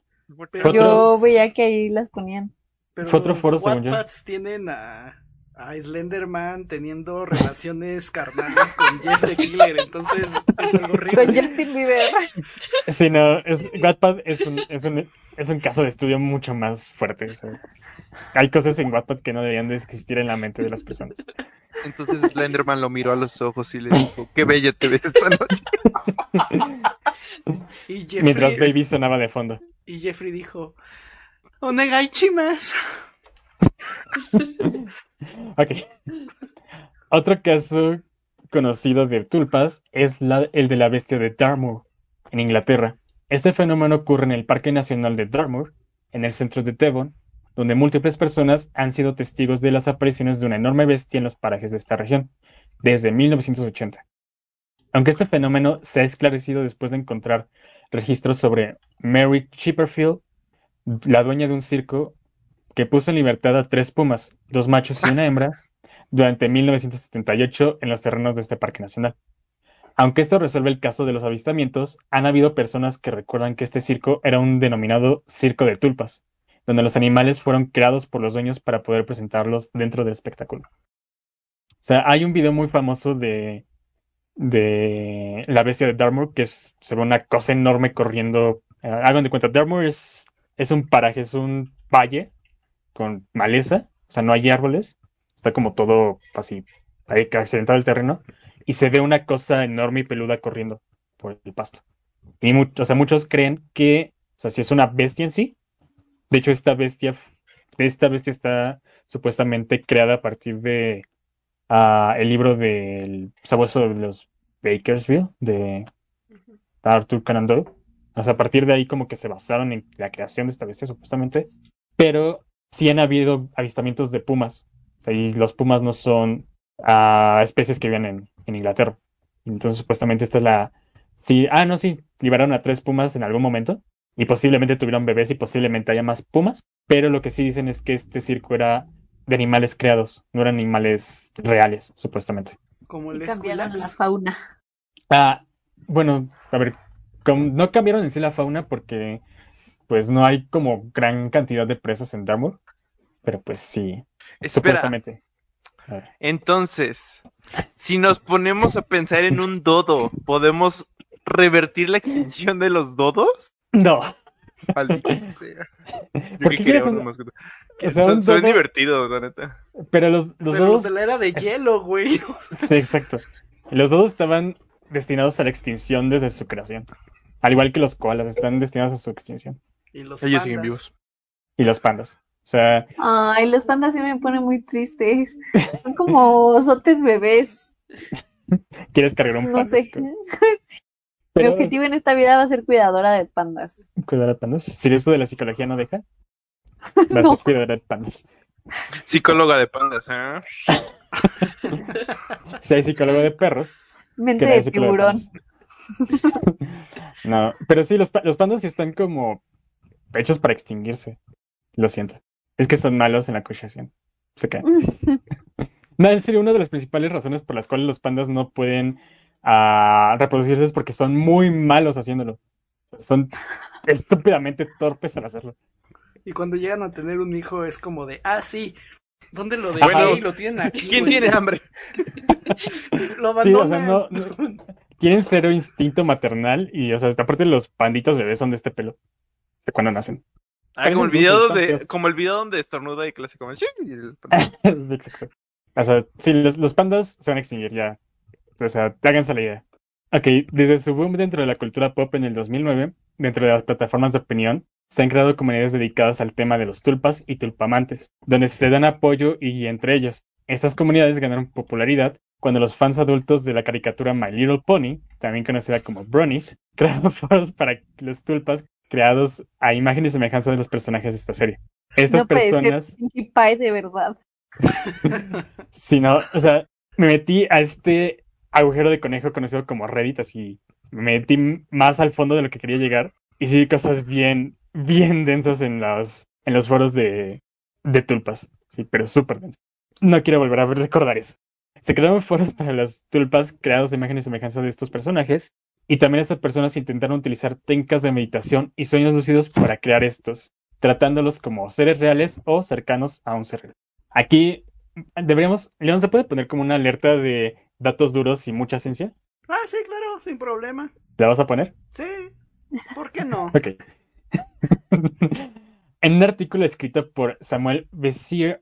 pero yo veía que ahí las ponían. pero fue otro los foro, según yo. Wattpads tienen a, a Slenderman teniendo relaciones carnales con Jeff the Killer, entonces es algo Con horrible. Justin Bieber. Sí, no, es, Wattpad es un, es, un, es un caso de estudio mucho más fuerte. o sea, hay cosas en Wattpad que no deberían de existir en la mente de las personas. Entonces Slenderman lo miró a los ojos y le dijo, qué bella te ves esta noche. Y Jeffrey, Mientras Baby sonaba de fondo. y Jeffrey dijo, Onegai chimas. Ok. Otro caso conocido de tulpas es el de la bestia de Dartmoor, en Inglaterra. Este fenómeno ocurre en el Parque Nacional de Dartmoor, en el centro de Devon, donde múltiples personas han sido testigos de las apariciones de una enorme bestia en los parajes de esta región, desde 1980. Aunque este fenómeno se ha esclarecido después de encontrar registros sobre Mary Chipperfield, la dueña de un circo que puso en libertad a tres pumas, dos machos y una hembra, durante 1978 en los terrenos de este parque nacional. Aunque esto resuelve el caso de los avistamientos, han habido personas que recuerdan que este circo era un denominado circo de tulpas, donde los animales fueron creados por los dueños para poder presentarlos dentro del espectáculo. O sea, hay un video muy famoso de, de la bestia de Dartmoor, que es se ve una cosa enorme corriendo. eh, hagan de cuenta, Dartmoor es, es un paraje, es un valle con maleza, o sea, no hay árboles, está como todo así, accidentado el terreno, y se ve una cosa enorme y peluda corriendo por el pasto. Y mu- o sea, muchos creen que, o sea, si es una bestia en sí, de hecho, esta bestia, esta bestia está supuestamente creada a partir de ah, el libro del sabueso de los Bakersville, de Arthur Conan Doyle. O sea, a partir de ahí como que se basaron en la creación de esta bestia, supuestamente. Pero sí han habido avistamientos de pumas. Y los pumas no son ah, especies que viven en, en Inglaterra. Entonces, supuestamente esta es la... Sí, ah, no, sí, liberaron a tres pumas en algún momento y posiblemente tuvieron bebés y posiblemente haya más pumas, pero lo que sí dicen es que este circo era de animales creados, no eran animales reales, supuestamente. Como el Y cambiaron la fauna. Ah, bueno, a ver, no cambiaron en sí la fauna porque pues no hay como gran cantidad de presas en Dartmoor, pero pues sí, Espera, supuestamente. Entonces, si nos ponemos a pensar en un dodo, ¿podemos revertir la extinción de los dodos? No, Maldita sea. Yo ¿Por que qué una un- o sea, son, un son dodo- divertidos, la neta. pero los, los Pero los dodos, de la era de hielo, güey. sí, exacto. Los dodos estaban destinados a la extinción desde su creación, al igual que los koalas están destinados a su extinción Y los Ellos siguen vivos. y los pandas. O sea, Ay, los pandas sí me ponen muy tristes. Son como osotes bebés. quieres cargar un No panda. sé. pero- Mi objetivo en esta vida va a ser cuidadora de pandas. Cuidar a pandas. Si el uso de la psicología no deja, vas a No. ser cuidadora de pandas. Psicóloga de pandas, ¿eh? Si hay psicólogo de perros, Mente no de de tiburón. no, pero sí, los, los pandas sí están como hechos para extinguirse. Lo siento. Es que son malos en la acusación. Se caen. No, en serio, una de las principales razones por las cuales los pandas no pueden ah, reproducirse es porque son muy malos haciéndolo. Son estúpidamente torpes al hacerlo. Y cuando llegan a tener un hijo es como de, ah, sí, ¿dónde lo Bueno, dejé? y lo tienen aquí. ¿Quién güey. tiene hambre? Lo Sí, o sea, abandonan. no, no- tienen cero instinto maternal y, o sea, aparte los panditos bebés son de este pelo. De cuando nacen. Ah, como el video están como el video donde estornuda y el- Exacto. O sea, sí, los, los pandas se van a extinguir ya. O sea, háganse la idea. Ok, desde su boom dentro de la cultura pop en el 2009, dentro de las plataformas de opinión, se han creado comunidades dedicadas al tema de los tulpas y tulpamantes, donde se dan apoyo y entre ellos. Estas comunidades ganaron popularidad cuando los fans adultos de la caricatura My Little Pony, también conocida como Bronies, crearon foros para los tulpas creados a imagen y semejanza de los personajes de esta serie. Estas no puede personas... ser Pinkie Pie de verdad. Sí, no, o sea, me metí a este agujero de conejo conocido como Reddit, así me metí más al fondo de lo que quería llegar y sí vi cosas bien, bien densas en los, en los foros de, de tulpas, sí, pero súper densas. No quiero volver a recordar eso. Se crearon foros para las tulpas creados de imágenes y semejanza de estos personajes y también estas personas intentaron utilizar técnicas de meditación y sueños lúcidos para crear estos, tratándolos como seres reales o cercanos a un ser real. Aquí deberíamos, León, ¿se puede poner como una alerta de datos duros y mucha ciencia? Ah, sí, claro, sin problema. ¿La vas a poner? Sí, ¿por qué no? Ok. en un artículo escrito por Samuel Bessier,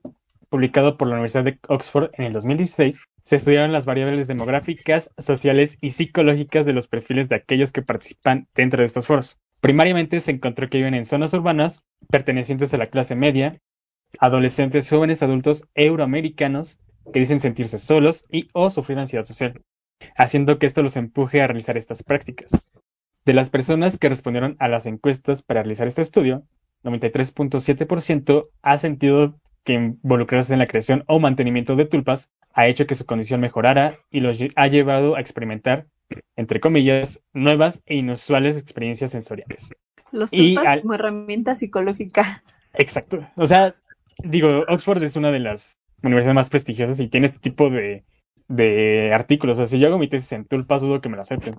publicado por la Universidad de Oxford en el 2016, se estudiaron las variables demográficas, sociales y psicológicas de los perfiles de aquellos que participan dentro de estos foros. Primariamente se encontró que viven en zonas urbanas, pertenecientes a la clase media, adolescentes, jóvenes, adultos euroamericanos que dicen sentirse solos y o sufrir ansiedad social, haciendo que esto los empuje a realizar estas prácticas. De las personas que respondieron a las encuestas para realizar este estudio, 93.7% ha sentido que involucrarse en la creación o mantenimiento de tulpas ha hecho que su condición mejorara y los ha llevado a experimentar entre comillas, nuevas e inusuales experiencias sensoriales. Los Y tulpas al- como herramienta psicológica. Exacto. O sea, digo, Oxford es una de las universidades más prestigiosas y tiene este tipo de, de artículos. O sea, si yo hago mi tesis en tulpas, dudo que me lo acepten.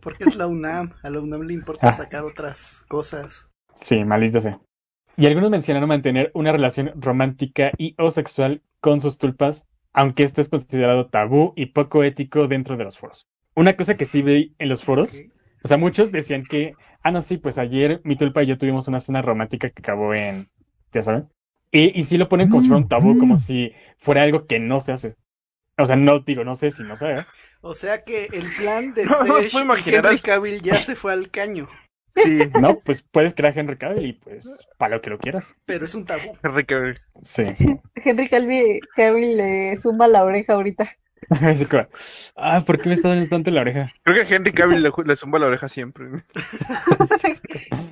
Porque es la UNAM. A la UNAM le importa Ah. sacar otras cosas. Sí, maldita sea. Y algunos mencionaron mantener una relación romántica y o sexual con sus tulpas, aunque esto es considerado tabú y poco ético dentro de los foros. Una cosa que sí vi en los foros, o sea, muchos decían que, ah, no, sí, pues ayer mi tulpa y yo tuvimos una cena romántica que acabó en, ya saben, y, y sí lo ponen como si fuera un tabú, como si fuera algo que no se hace. O sea, no digo, no sé si no se haga. O sea que el plan de No, no Serge imaginar Henry Cavill ya se fue al caño. Sí, No, pues puedes crear Henry Cavill y pues para lo que lo quieras. Pero es un tabú. Henry Cavill. Sí. Henry Calvi, Cavill le zumba la oreja ahorita. Así como, ah, ¿por qué me está dando tanto la oreja? Creo que a Henry Cavill le, le zumba la oreja siempre.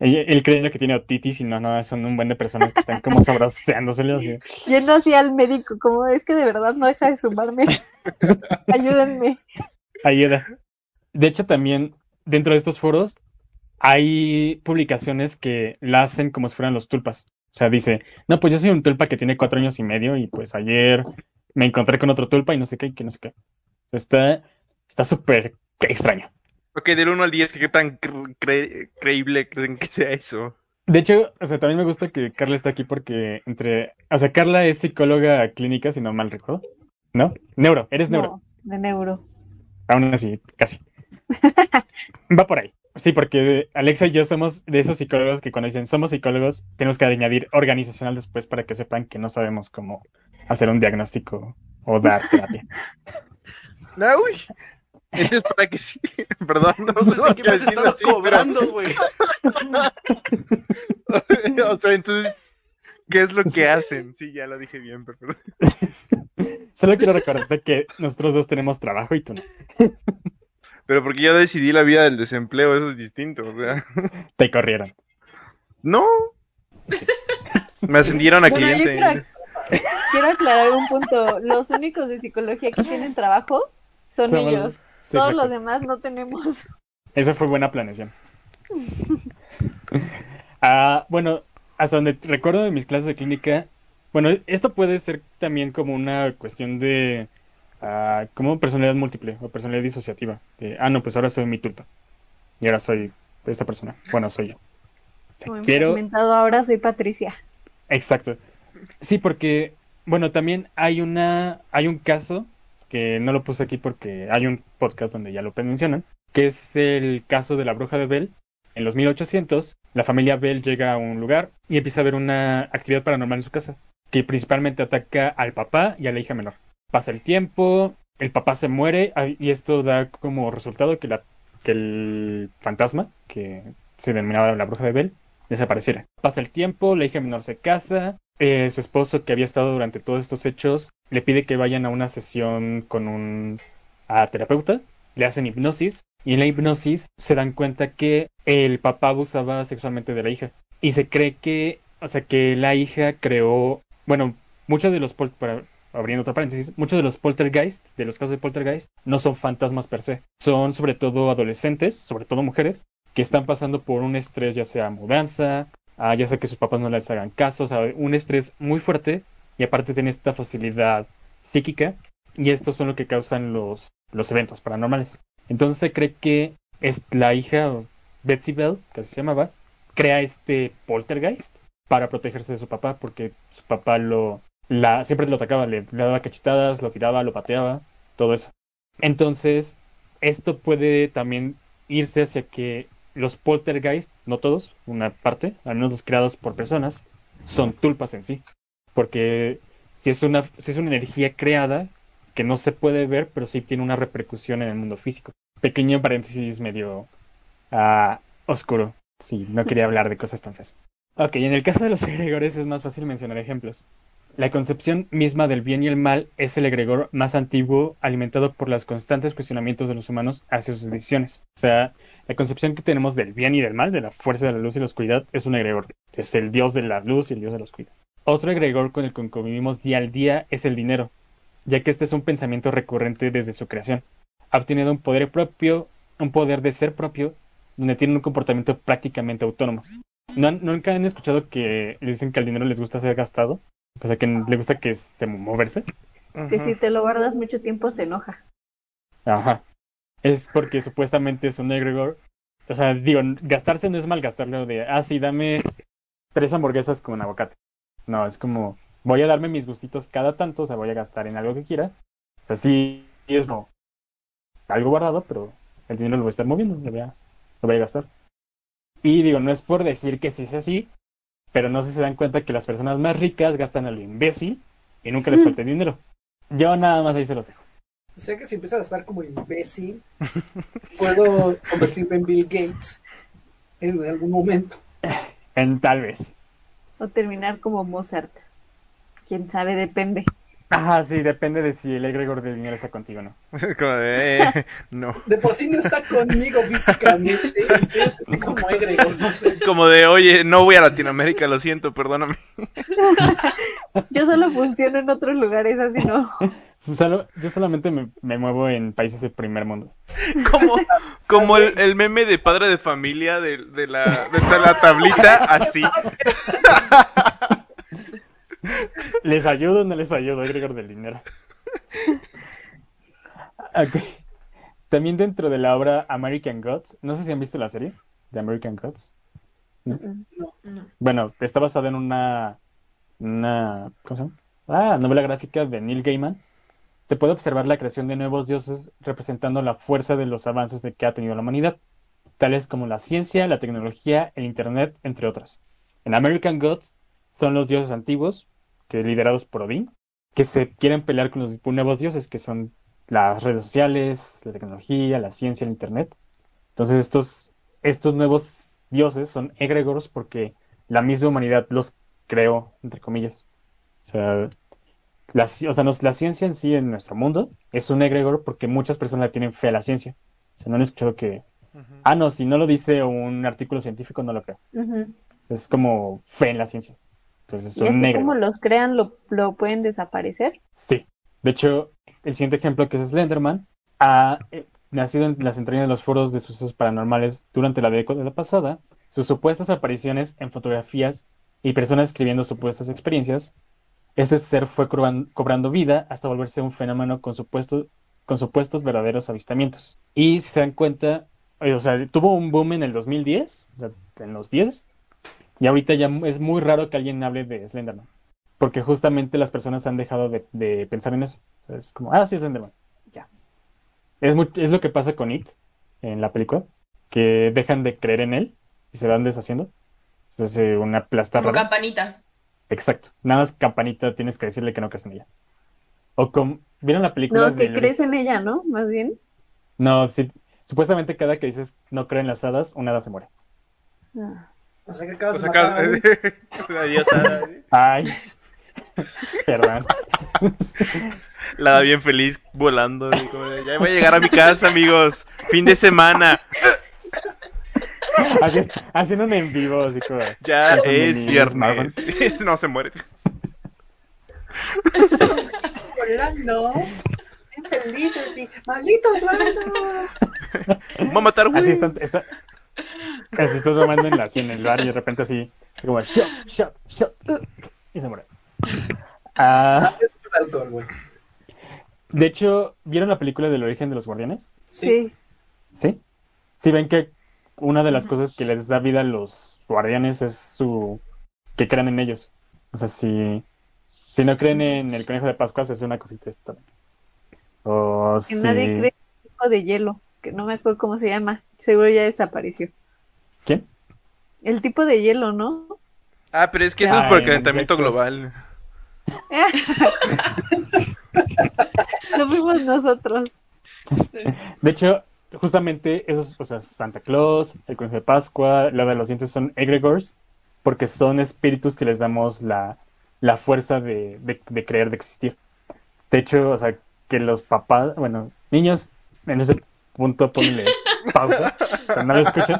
Él, él creyendo que tiene otitis y no, no, son un buen de personas que están como sabroseándosele así. Yendo así al médico, como es que de verdad no deja de zumbarme. Ayúdenme. Ayuda. De hecho, también dentro de estos foros hay publicaciones que la hacen como si fueran los tulpas. O sea, dice, no, pues yo soy un tulpa que tiene cuatro años y medio y pues ayer me encontré con otro tulpa y no sé qué, y que no sé qué. Está, está súper extraño. Ok, del 1 al 10, ¿qué tan cre- cre- creíble creen que sea eso? De hecho, o sea, también me gusta que Carla está aquí porque entre, o sea, Carla es psicóloga clínica, si no mal recuerdo, ¿no? Neuro, eres neuro. No, de neuro. Aún así, casi. Va por ahí. Sí, porque Alexa y yo somos de esos psicólogos que cuando dicen somos psicólogos, tenemos que añadir organizacional después para que sepan que no sabemos cómo hacer un diagnóstico o dar terapia. No, uy. Entonces, para que sí. Perdón, no, No sé de qué me has estado así, cobrando, güey. o sea, entonces, ¿qué es lo que Sí. hacen? Sí, ya lo dije bien, pero... Solo quiero recordarte que nosotros dos tenemos trabajo y tú no. Pero porque yo decidí la vida del desempleo, eso es distinto, o sea... Te corrieron. No. Me ascendieron a Bueno, cliente. quiero, quiero aclarar un punto. Los únicos de psicología que tienen trabajo son Somos- ellos. Sí, Todos los demás no tenemos. Esa fue buena planeación. Ah, bueno, hasta donde recuerdo de mis clases de clínica, bueno, esto puede ser también como una cuestión de ah, como personalidad múltiple o personalidad disociativa. De, ah, no, pues ahora soy mi tulpa. Y ahora soy esta persona. Bueno, soy yo. O sea, quiero, ahora soy Patricia. Exacto. Sí, porque, bueno, también hay una, hay un caso que no lo puse aquí porque hay un podcast donde ya lo mencionan, que es el caso de la bruja de Bell. En los 1800, la familia Bell llega a un lugar y empieza a ver una actividad paranormal en su casa, que principalmente ataca al papá y a la hija menor. Pasa el tiempo, el papá se muere y esto da como resultado que, la, que el fantasma, que se denominaba la bruja de Bell, desapareciera. Pasa el tiempo, la hija menor se casa, eh, su esposo que había estado durante todos estos hechos le pide que vayan a una sesión con un ah, terapeuta, le hacen hipnosis y en la hipnosis se dan cuenta que el papá abusaba sexualmente de la hija y se cree que, o sea, que la hija creó, bueno, muchos de los abriendo otra paréntesis, muchos de los poltergeist, de los casos de poltergeist, no son fantasmas per se, son sobre todo adolescentes, sobre todo mujeres, que están pasando por un estrés, ya sea mudanza, ah, ya sea que sus papás no les hagan caso, o sea, un estrés muy fuerte y aparte tiene esta facilidad psíquica y estos son lo que causan los, los eventos paranormales. Entonces se cree que es la hija, Betsy Bell, que así se llamaba, crea este poltergeist para protegerse de su papá porque su papá lo la siempre lo atacaba, le, le daba cachetadas, lo tiraba, lo pateaba, todo eso. Entonces, esto puede también irse hacia que los poltergeist, no todos, una parte, al menos los creados por personas, son tulpas en sí. Porque si es una, si es una energía creada que no se puede ver, pero sí tiene una repercusión en el mundo físico. Pequeño paréntesis medio ah, oscuro. Sí, no quería hablar de cosas tan feas. Ok, en el caso de los egregores es más fácil mencionar ejemplos. La concepción misma del bien y el mal es el egregor más antiguo alimentado por los constantes cuestionamientos de los humanos hacia sus decisiones. O sea, la concepción que tenemos del bien y del mal, de la fuerza de la luz y la oscuridad, es un egregor. Es el dios de la luz y el dios de la oscuridad. Otro egregor con el que convivimos día al día es el dinero, ya que este es un pensamiento recurrente desde su creación. ha obtenido un poder propio, un poder de ser propio, donde tienen un comportamiento prácticamente autónomo. ¿No ¿Nunca han escuchado que dicen que al dinero les gusta ser gastado? O sea, que le gusta que se moverse. Que si te lo guardas mucho tiempo se enoja. Ajá. Es porque supuestamente es un egregor. O sea, digo, gastarse no es mal gastarlo de, ah, sí, dame tres hamburguesas con aguacate. No, es como, voy a darme mis gustitos cada tanto, o sea, voy a gastar en algo que quiera. O sea, sí, sí es como algo guardado, pero el dinero lo voy a estar moviendo, lo voy a, lo voy a gastar. Y digo, no es por decir que sí es así, pero no sé si se dan cuenta que las personas más ricas gastan a lo imbécil y nunca les falta dinero. Yo nada más ahí se los dejo. O sea que si empiezo a gastar como imbécil, puedo convertirme en Bill Gates en algún momento. En tal vez. O terminar como Mozart. Quién sabe, depende. Ajá, sí, depende de si el egregor del dinero está contigo o no. Como de, eh, no. De por sí no está conmigo físicamente, como egregor, no sé. Como de, oye, no voy a Latinoamérica, lo siento, perdóname. Yo solo funciono en otros lugares, así no. Solo- yo solamente me, me muevo en países del primer mundo. Como, como el, el meme de padre de familia de, de la, de la tablita, así. ¿Les ayudo o no les ayudo, egregor del dinero? También dentro de la obra American Gods, no sé si han visto la serie de American Gods. No. Bueno, está basada en una, una, ¿cómo se llama? Ah, novela gráfica de Neil Gaiman. Se puede observar la creación de nuevos dioses representando la fuerza de los avances de que ha tenido la humanidad, tales como la ciencia, la tecnología, el Internet, entre otras. En American Gods son los dioses antiguos, que liderados por Odín, que se quieren pelear con los nuevos dioses, que son las redes sociales, la tecnología, la ciencia, el Internet. Entonces estos, estos nuevos dioses son egregores porque la misma humanidad los creó, entre comillas. O sea, la, ci- o sea, nos- la ciencia en sí en nuestro mundo es un egregor porque muchas personas le tienen fe a la ciencia. O sea, no han escuchado que, ah, no, si no lo dice un artículo científico, no lo creo. Es como fe en la ciencia. Entonces, es Y así como los crean, lo, lo pueden desaparecer. Sí. De hecho, el siguiente ejemplo que es Slenderman ha eh, nacido en las entrañas de los foros de sucesos paranormales durante la década pasada. Sus supuestas apariciones en fotografías y personas escribiendo supuestas experiencias. Ese ser fue cobrando vida hasta volverse un fenómeno con, supuestos con supuestos verdaderos avistamientos. Y si se dan cuenta, eh, o sea, tuvo un boom en el 2010, o sea, en los 10, y ahorita ya es muy raro que alguien hable de Slenderman porque justamente las personas han dejado de, de pensar en eso. Es como, ah, sí, es Slenderman. Ya. Es, muy- es lo que pasa con It en la película, que dejan de creer en él y se van deshaciendo. Se hace una plasta Como rara. campanita. Exacto. Nada más campanita tienes que decirle que no crees en ella. O con... ¿Vieron la película No, que crees en ella, ¿no? Más bien. No, sí. Supuestamente cada que dices no creo en las hadas, una hada se muere. Ah. O sea que acabas Pues de acá- matar a sabe. Ay. Perdón. La da bien feliz volando. y como de, ya voy a llegar a mi casa, amigos. Fin de semana. Haci- Haciendo un en vivo, así como... Ya es viernes. No se muere. volando. Bien felices y malditos van. Voy a matar, güey. Así están, está, así estás tomando en, la, así en el bar y de repente así, así como shot, shot, shot, uh, y se muere. Ah, Es un alcohol, güey. de hecho, ¿vieron la película del origen de los guardianes? Sí. ¿Sí? Sí ven que una de las cosas que les da vida a los guardianes es su que crean en ellos. O sea, si, si no creen en el conejo de Pascua, se hace una cosita esta. O Que si... nadie cree en el tipo de hielo, que no me acuerdo cómo se llama. Seguro ya desapareció. ¿Quién? El tipo de hielo, ¿no? Ah, pero es que eso es Ay, por el calentamiento global. Lo fuimos nosotros. De hecho, justamente esos, o sea, Santa Claus, el conejo de Pascua, la de los dientes son egregores, porque son espíritus que les damos la, la fuerza de, de, de creer, de existir. De hecho, o sea, que los papás, bueno, niños, en ese punto ponle pausa, o sea, no lo escuchen.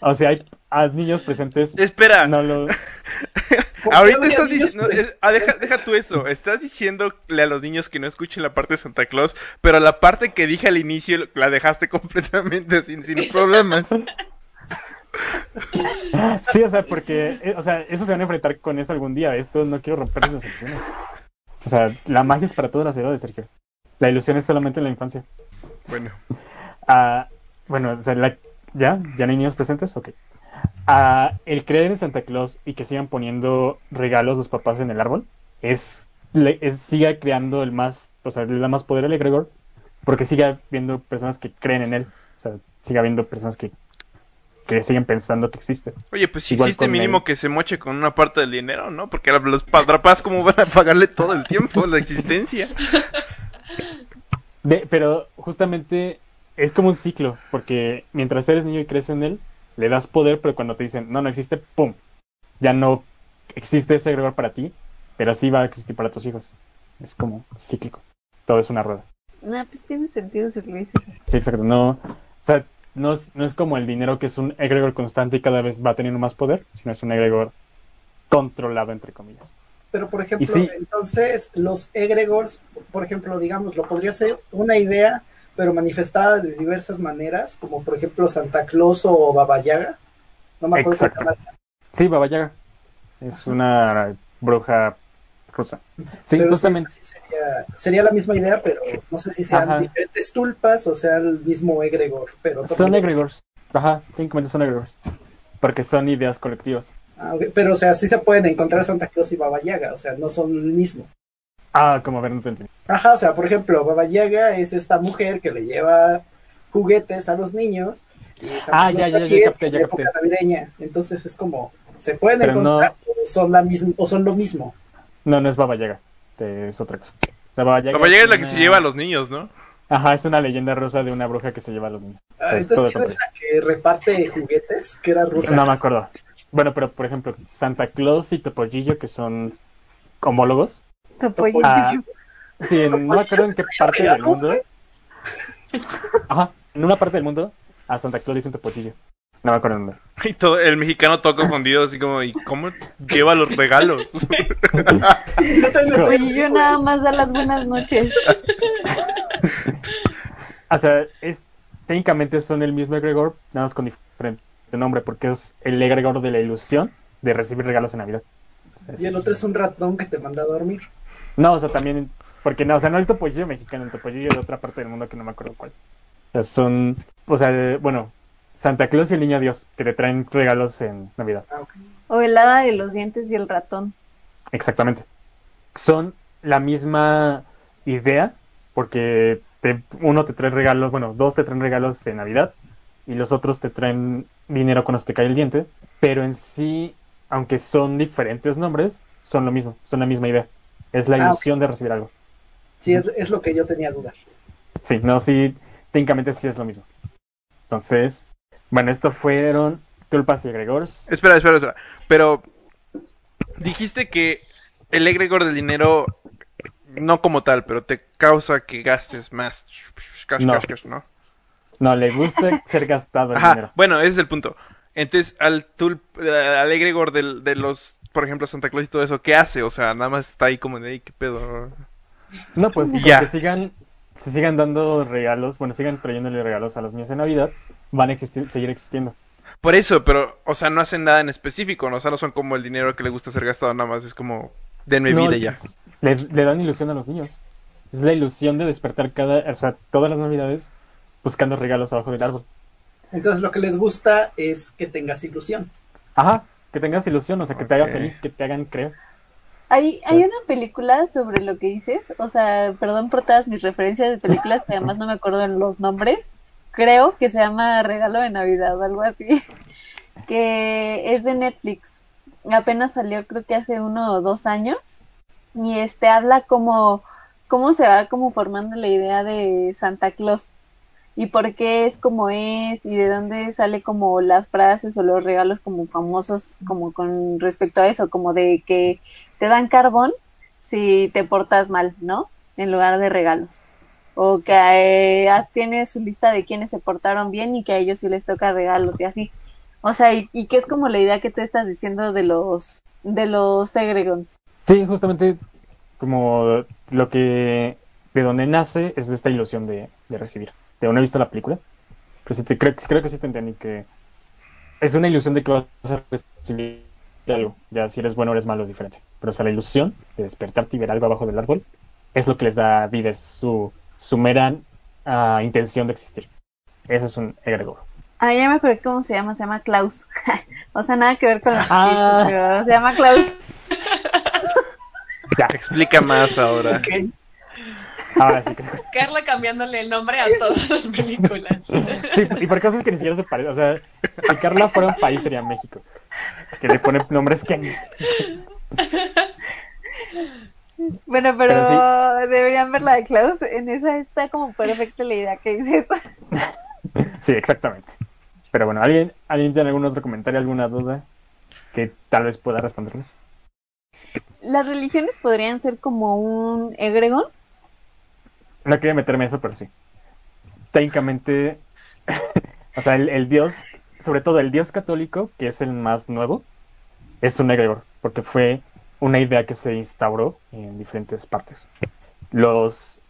O sea, hay, niños presentes, Espera, no lo... ¿Por qué Ahorita estás diciendo, es- ah, deja, deja tú eso, estás diciéndole a los niños que no escuchen la parte de Santa Claus, pero la parte que dije al inicio la dejaste completamente sin, sin problemas. Sí, o sea, porque, eh, o sea, eso se van a enfrentar con eso algún día. Esto no quiero romper las ilusiones. O sea, la magia es para todas las edades, Sergio. La ilusión es solamente en la infancia. Bueno, Bueno, o sea, la- ¿ya? ¿Ya no hay niños presentes? Ok. El creer en Santa Claus y que sigan poniendo regalos los papás en el árbol es, le- es siga creando el más, o sea, le da más poder al egregor porque siga viendo personas que creen en él. O sea, siga viendo personas que, que siguen pensando que existe. oye, pues si Igual existe mínimo el- que se moche con una parte del dinero, ¿no? Porque los padrapás, ¿cómo van a pagarle todo el tiempo la existencia? De- pero justamente es como un ciclo, porque mientras eres niño y creces en él, le das poder, pero cuando te dicen, no, no existe, ¡pum! Ya no existe ese egregor para ti, pero sí va a existir para tus hijos. Es como cíclico. Todo es una rueda. No, pues tiene sentido si lo dices así. Sí, exacto. No, o sea, no es, no es como el dinero que es un egregor constante y cada vez va teniendo más poder, sino es un egregor controlado, entre comillas. Pero, por ejemplo, sí. entonces los egregores, por ejemplo, digamos, lo podría ser una idea, pero manifestada de diversas maneras, como por ejemplo Santa Claus o Baba Yaga. No me acuerdo Exacto. Sí, Baba Yaga. Es una bruja rusa. Sí, pero justamente. sí sería, sería la misma idea, pero no sé si sean Ajá. diferentes tulpas o sea el mismo egregor. Pero Son egregores. Ajá, técnicamente son egregores. Porque son ideas colectivas. Ah, Pero, o sea, sí se pueden encontrar Santa Claus y Baba Yaga, o sea, no son el mismo. Ah, como a ver, no te. Ajá, o sea, por ejemplo, Baba Yaga es esta mujer que le lleva juguetes a los niños. Y Ah, ya, ya, ya capté, ya capté. navideña. Entonces es como, se pueden Pero no- encontrar o son la misma, o son lo mismo. No, no es Baba Yaga. Es otra cosa. O sea, Baba Yaga, Baba Yaga es la que una- se lleva a los niños, ¿no? Ajá, es una leyenda rusa de una bruja que se lleva a los niños. Ah, Pues, entonces, todo ¿quién es la que reparte juguetes? Que era rusa. No me acuerdo. Bueno, pero por ejemplo, Santa Claus y Topollillo, que son homólogos. Topollillo. Ah, sí, en- no me acuerdo en qué parte del mundo. Ajá, en una parte del mundo a Santa Claus le dicen Topollillo. No me acuerdo dónde. Y todo, el mexicano todo confundido, así como, ¿y cómo lleva los regalos? Yo estoy- Topollillo nada más da las buenas noches. O sea, es, técnicamente son el mismo egregor, nada más con diferente nombre, porque es el egregor de la ilusión de recibir regalos en Navidad. Es- Y el otro es un ratón que te manda a dormir. No, o sea, también, porque no, o sea, no el topollillo mexicano, el topollillo de otra parte del mundo que no me acuerdo cuál. O sea, son, o sea, bueno, Santa Claus y el Niño Dios, que te traen regalos en Navidad. Ah. O el hada de los dientes y el ratón. Exactamente. Son la misma idea, porque te- uno te trae regalos, bueno, dos te traen regalos en Navidad y los otros te traen dinero cuando se te cae el diente, pero en sí, aunque son diferentes nombres, son lo mismo, son la misma idea. Es la Ah, ilusión de recibir algo. Sí, es, es lo que yo tenía duda. Sí, no, sí, técnicamente sí es lo mismo. Entonces, bueno, esto fueron tulpas y egregores. espera, espera, espera. Pero dijiste que el egregor del dinero, no como tal, pero te causa que gastes más. Cash, No. cash, cash, ¿no? No, le gusta ser gastado el Ajá, dinero. bueno, ese es el punto. Entonces, al tulp, al egregor del, de los, por ejemplo, Santa Claus y todo eso, ¿qué hace? O sea, nada más está ahí como de, "Ey, ¿qué pedo? No, pues ya. sigan, se sigan dando regalos, bueno, sigan trayéndole regalos a los niños en Navidad, van a existir, seguir existiendo. Por eso, pero, o sea, no hacen nada en específico, ¿no? O sea, no son como el dinero que le gusta ser gastado, nada más es como, denme No, vida ya. Le, le dan ilusión a los niños. Es la ilusión de despertar cada, o sea, todas las navidades buscando regalos abajo del árbol. Entonces lo que les gusta es que tengas ilusión. Ajá, que tengas ilusión, o sea, que te haga feliz, que te hagan creer. Hay, hay una película sobre lo que dices, o sea, perdón por todas mis referencias de películas, que además no me acuerdo en los nombres. Creo que se llama Regalo de Navidad o algo así, que es de Netflix. Apenas salió creo que hace uno o dos años y este habla como cómo se va como formando la idea de Santa Claus y por qué es como es y de dónde sale como las frases o los regalos como famosos como con respecto a eso, como de que te dan carbón si te portas mal, ¿no? En lugar de regalos. O que eh, ah, tiene su lista de quienes se portaron bien y que a ellos sí les toca regalos y así. O sea, y, y que es como la idea que tú estás diciendo de los de los egregons. Sí, justamente como lo que de donde nace es de esta ilusión de recibir. De no he visto la película, pero sí te, creo, creo que sí te entendí que es una ilusión de que vas a recibir algo. Ya si eres bueno o eres malo es diferente. Pero o sea, la ilusión de despertarte y ver algo abajo del árbol es lo que les da vida, es su, su mera ah, intención de existir. Eso es un egregor. Ah, ya me acordé cómo se llama, se llama Klaus. o sea, nada que ver con la Ah. se llama Klaus. Ya, Explica más ahora. Ok. Ahora sí creo. Carla cambiándole el nombre a todas las películas. Sí, y por cosas que ni siquiera se parecen. O sea, si Carla fuera un país sería México. Que le pone nombres que... Bueno, pero, Pero deberían ver la de Klaus. En esa está como perfecta la idea que dices. Sí, exactamente. Pero bueno, ¿alguien, ¿alguien tiene algún otro comentario, alguna duda que tal vez pueda responderles? Las religiones podrían ser como un egregón. No quería meterme eso, pero sí. Técnicamente, o sea, el, dios, sobre todo el dios católico, que es el más nuevo, es un egregor, porque fue una idea que se instauró en diferentes partes. Los,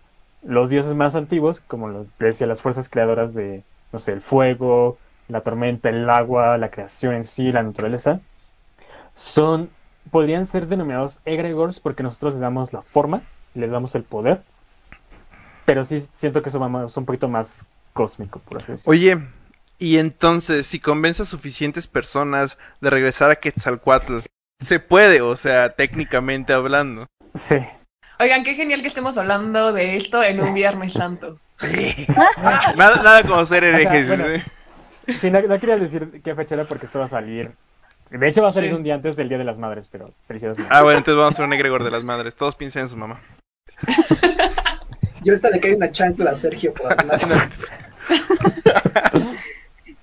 dioses más antiguos, como lo decía, las fuerzas creadoras de, no sé, el fuego, la tormenta, el agua, la creación en sí, la naturaleza, son, podrían ser denominados egregores porque nosotros le damos la forma, le damos el poder, pero sí siento que eso va más- un poquito más cósmico, por así decirlo. Oye, y entonces, si convence a suficientes personas de regresar a Quetzalcoatl, se puede, o sea, técnicamente hablando. Sí. Oigan, qué genial que estemos hablando de esto en un Viernes Santo. Nada, nada como ser herejes. bueno. ¿eh? Sí, no, no quería decir qué fecha era porque esto va a salir. De hecho, va a salir Sí. un día antes del Día de las Madres, pero felicidades. Ah, bueno, entonces vamos a hacer un egregor de las madres. Todos piensen en su mamá. Y ahorita le cae una chancla a Sergio por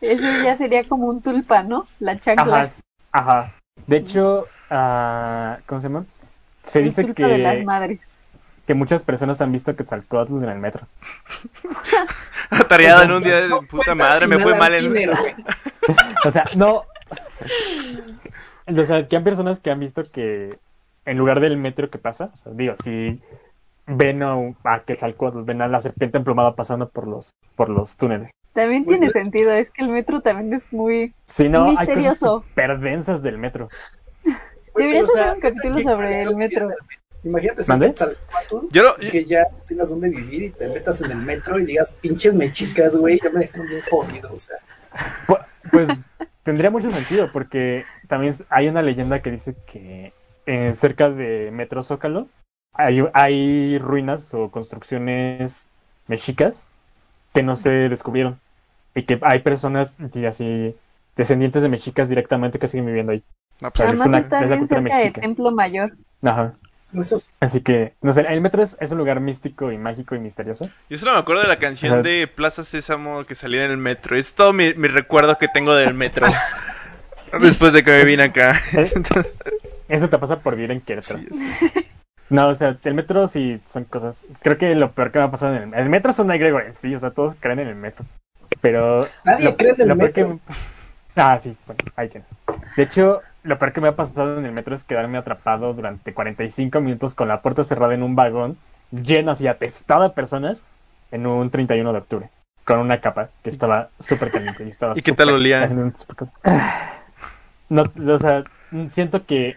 Eso ya sería como un tulpa, ¿no? La chancla. Ajá. De hecho, ah, ¿cómo se llama? Se el dice tulpa de las que, madres. que muchas personas han visto Quetzalcóatl en el metro. Atareada en un día de No puta madre, me fue mal. Tiner, güey. O sea, no. O sea, que hay personas que han visto que en lugar del metro que pasa, o sea, digo, si ven a, un- a Quetzalcóatl, ven a la serpiente emplumada pasando por los, por los túneles. También Muy tiene sentido, es que el metro también es muy... Si no, hay cosas Misterioso. densas del metro. Deberías pero, o sea, hacer un capítulo sobre el metro. Imagínate si Yo lo- y que ya tengas dónde vivir y te metas en el metro y digas, pinches mechicas, güey, ya me dejaron bien jodido, o sea. Pu- Pues tendría mucho sentido porque también hay una leyenda que dice que eh, cerca de Metro Zócalo hay, hay ruinas o construcciones mexicas que no se descubrieron y que hay personas y así descendientes de mexicas directamente que siguen viviendo ahí. No, pues, Pero es Además una- está es la bien cultura cerca de. Templo Mayor. Ajá. Así que, no sé, el metro es, es un lugar místico y mágico y misterioso. Yo solo me acuerdo de la canción Ajá. de Plaza Sésamo que salía en el metro. Es todo mi, mi recuerdo que tengo del metro. Después de que me vine acá. Eh, Eso te pasa por vivir en Querétaro. Sí, No, o sea, el metro sí son cosas. Creo que lo peor que me ha pasado en el El metro es un egregor en sí, o sea, todos creen en el metro. Pero. Nadie lo- cree en el lo peor metro. que- Ah, sí, bueno, ahí tienes. De hecho, lo peor que me ha pasado en el metro es quedarme atrapado durante 45 minutos con la puerta cerrada en un vagón lleno así atestado de personas en un 31 de octubre. Con una capa que estaba súper caliente y estaba ¿Y qué tal olía? un No, o sea, siento que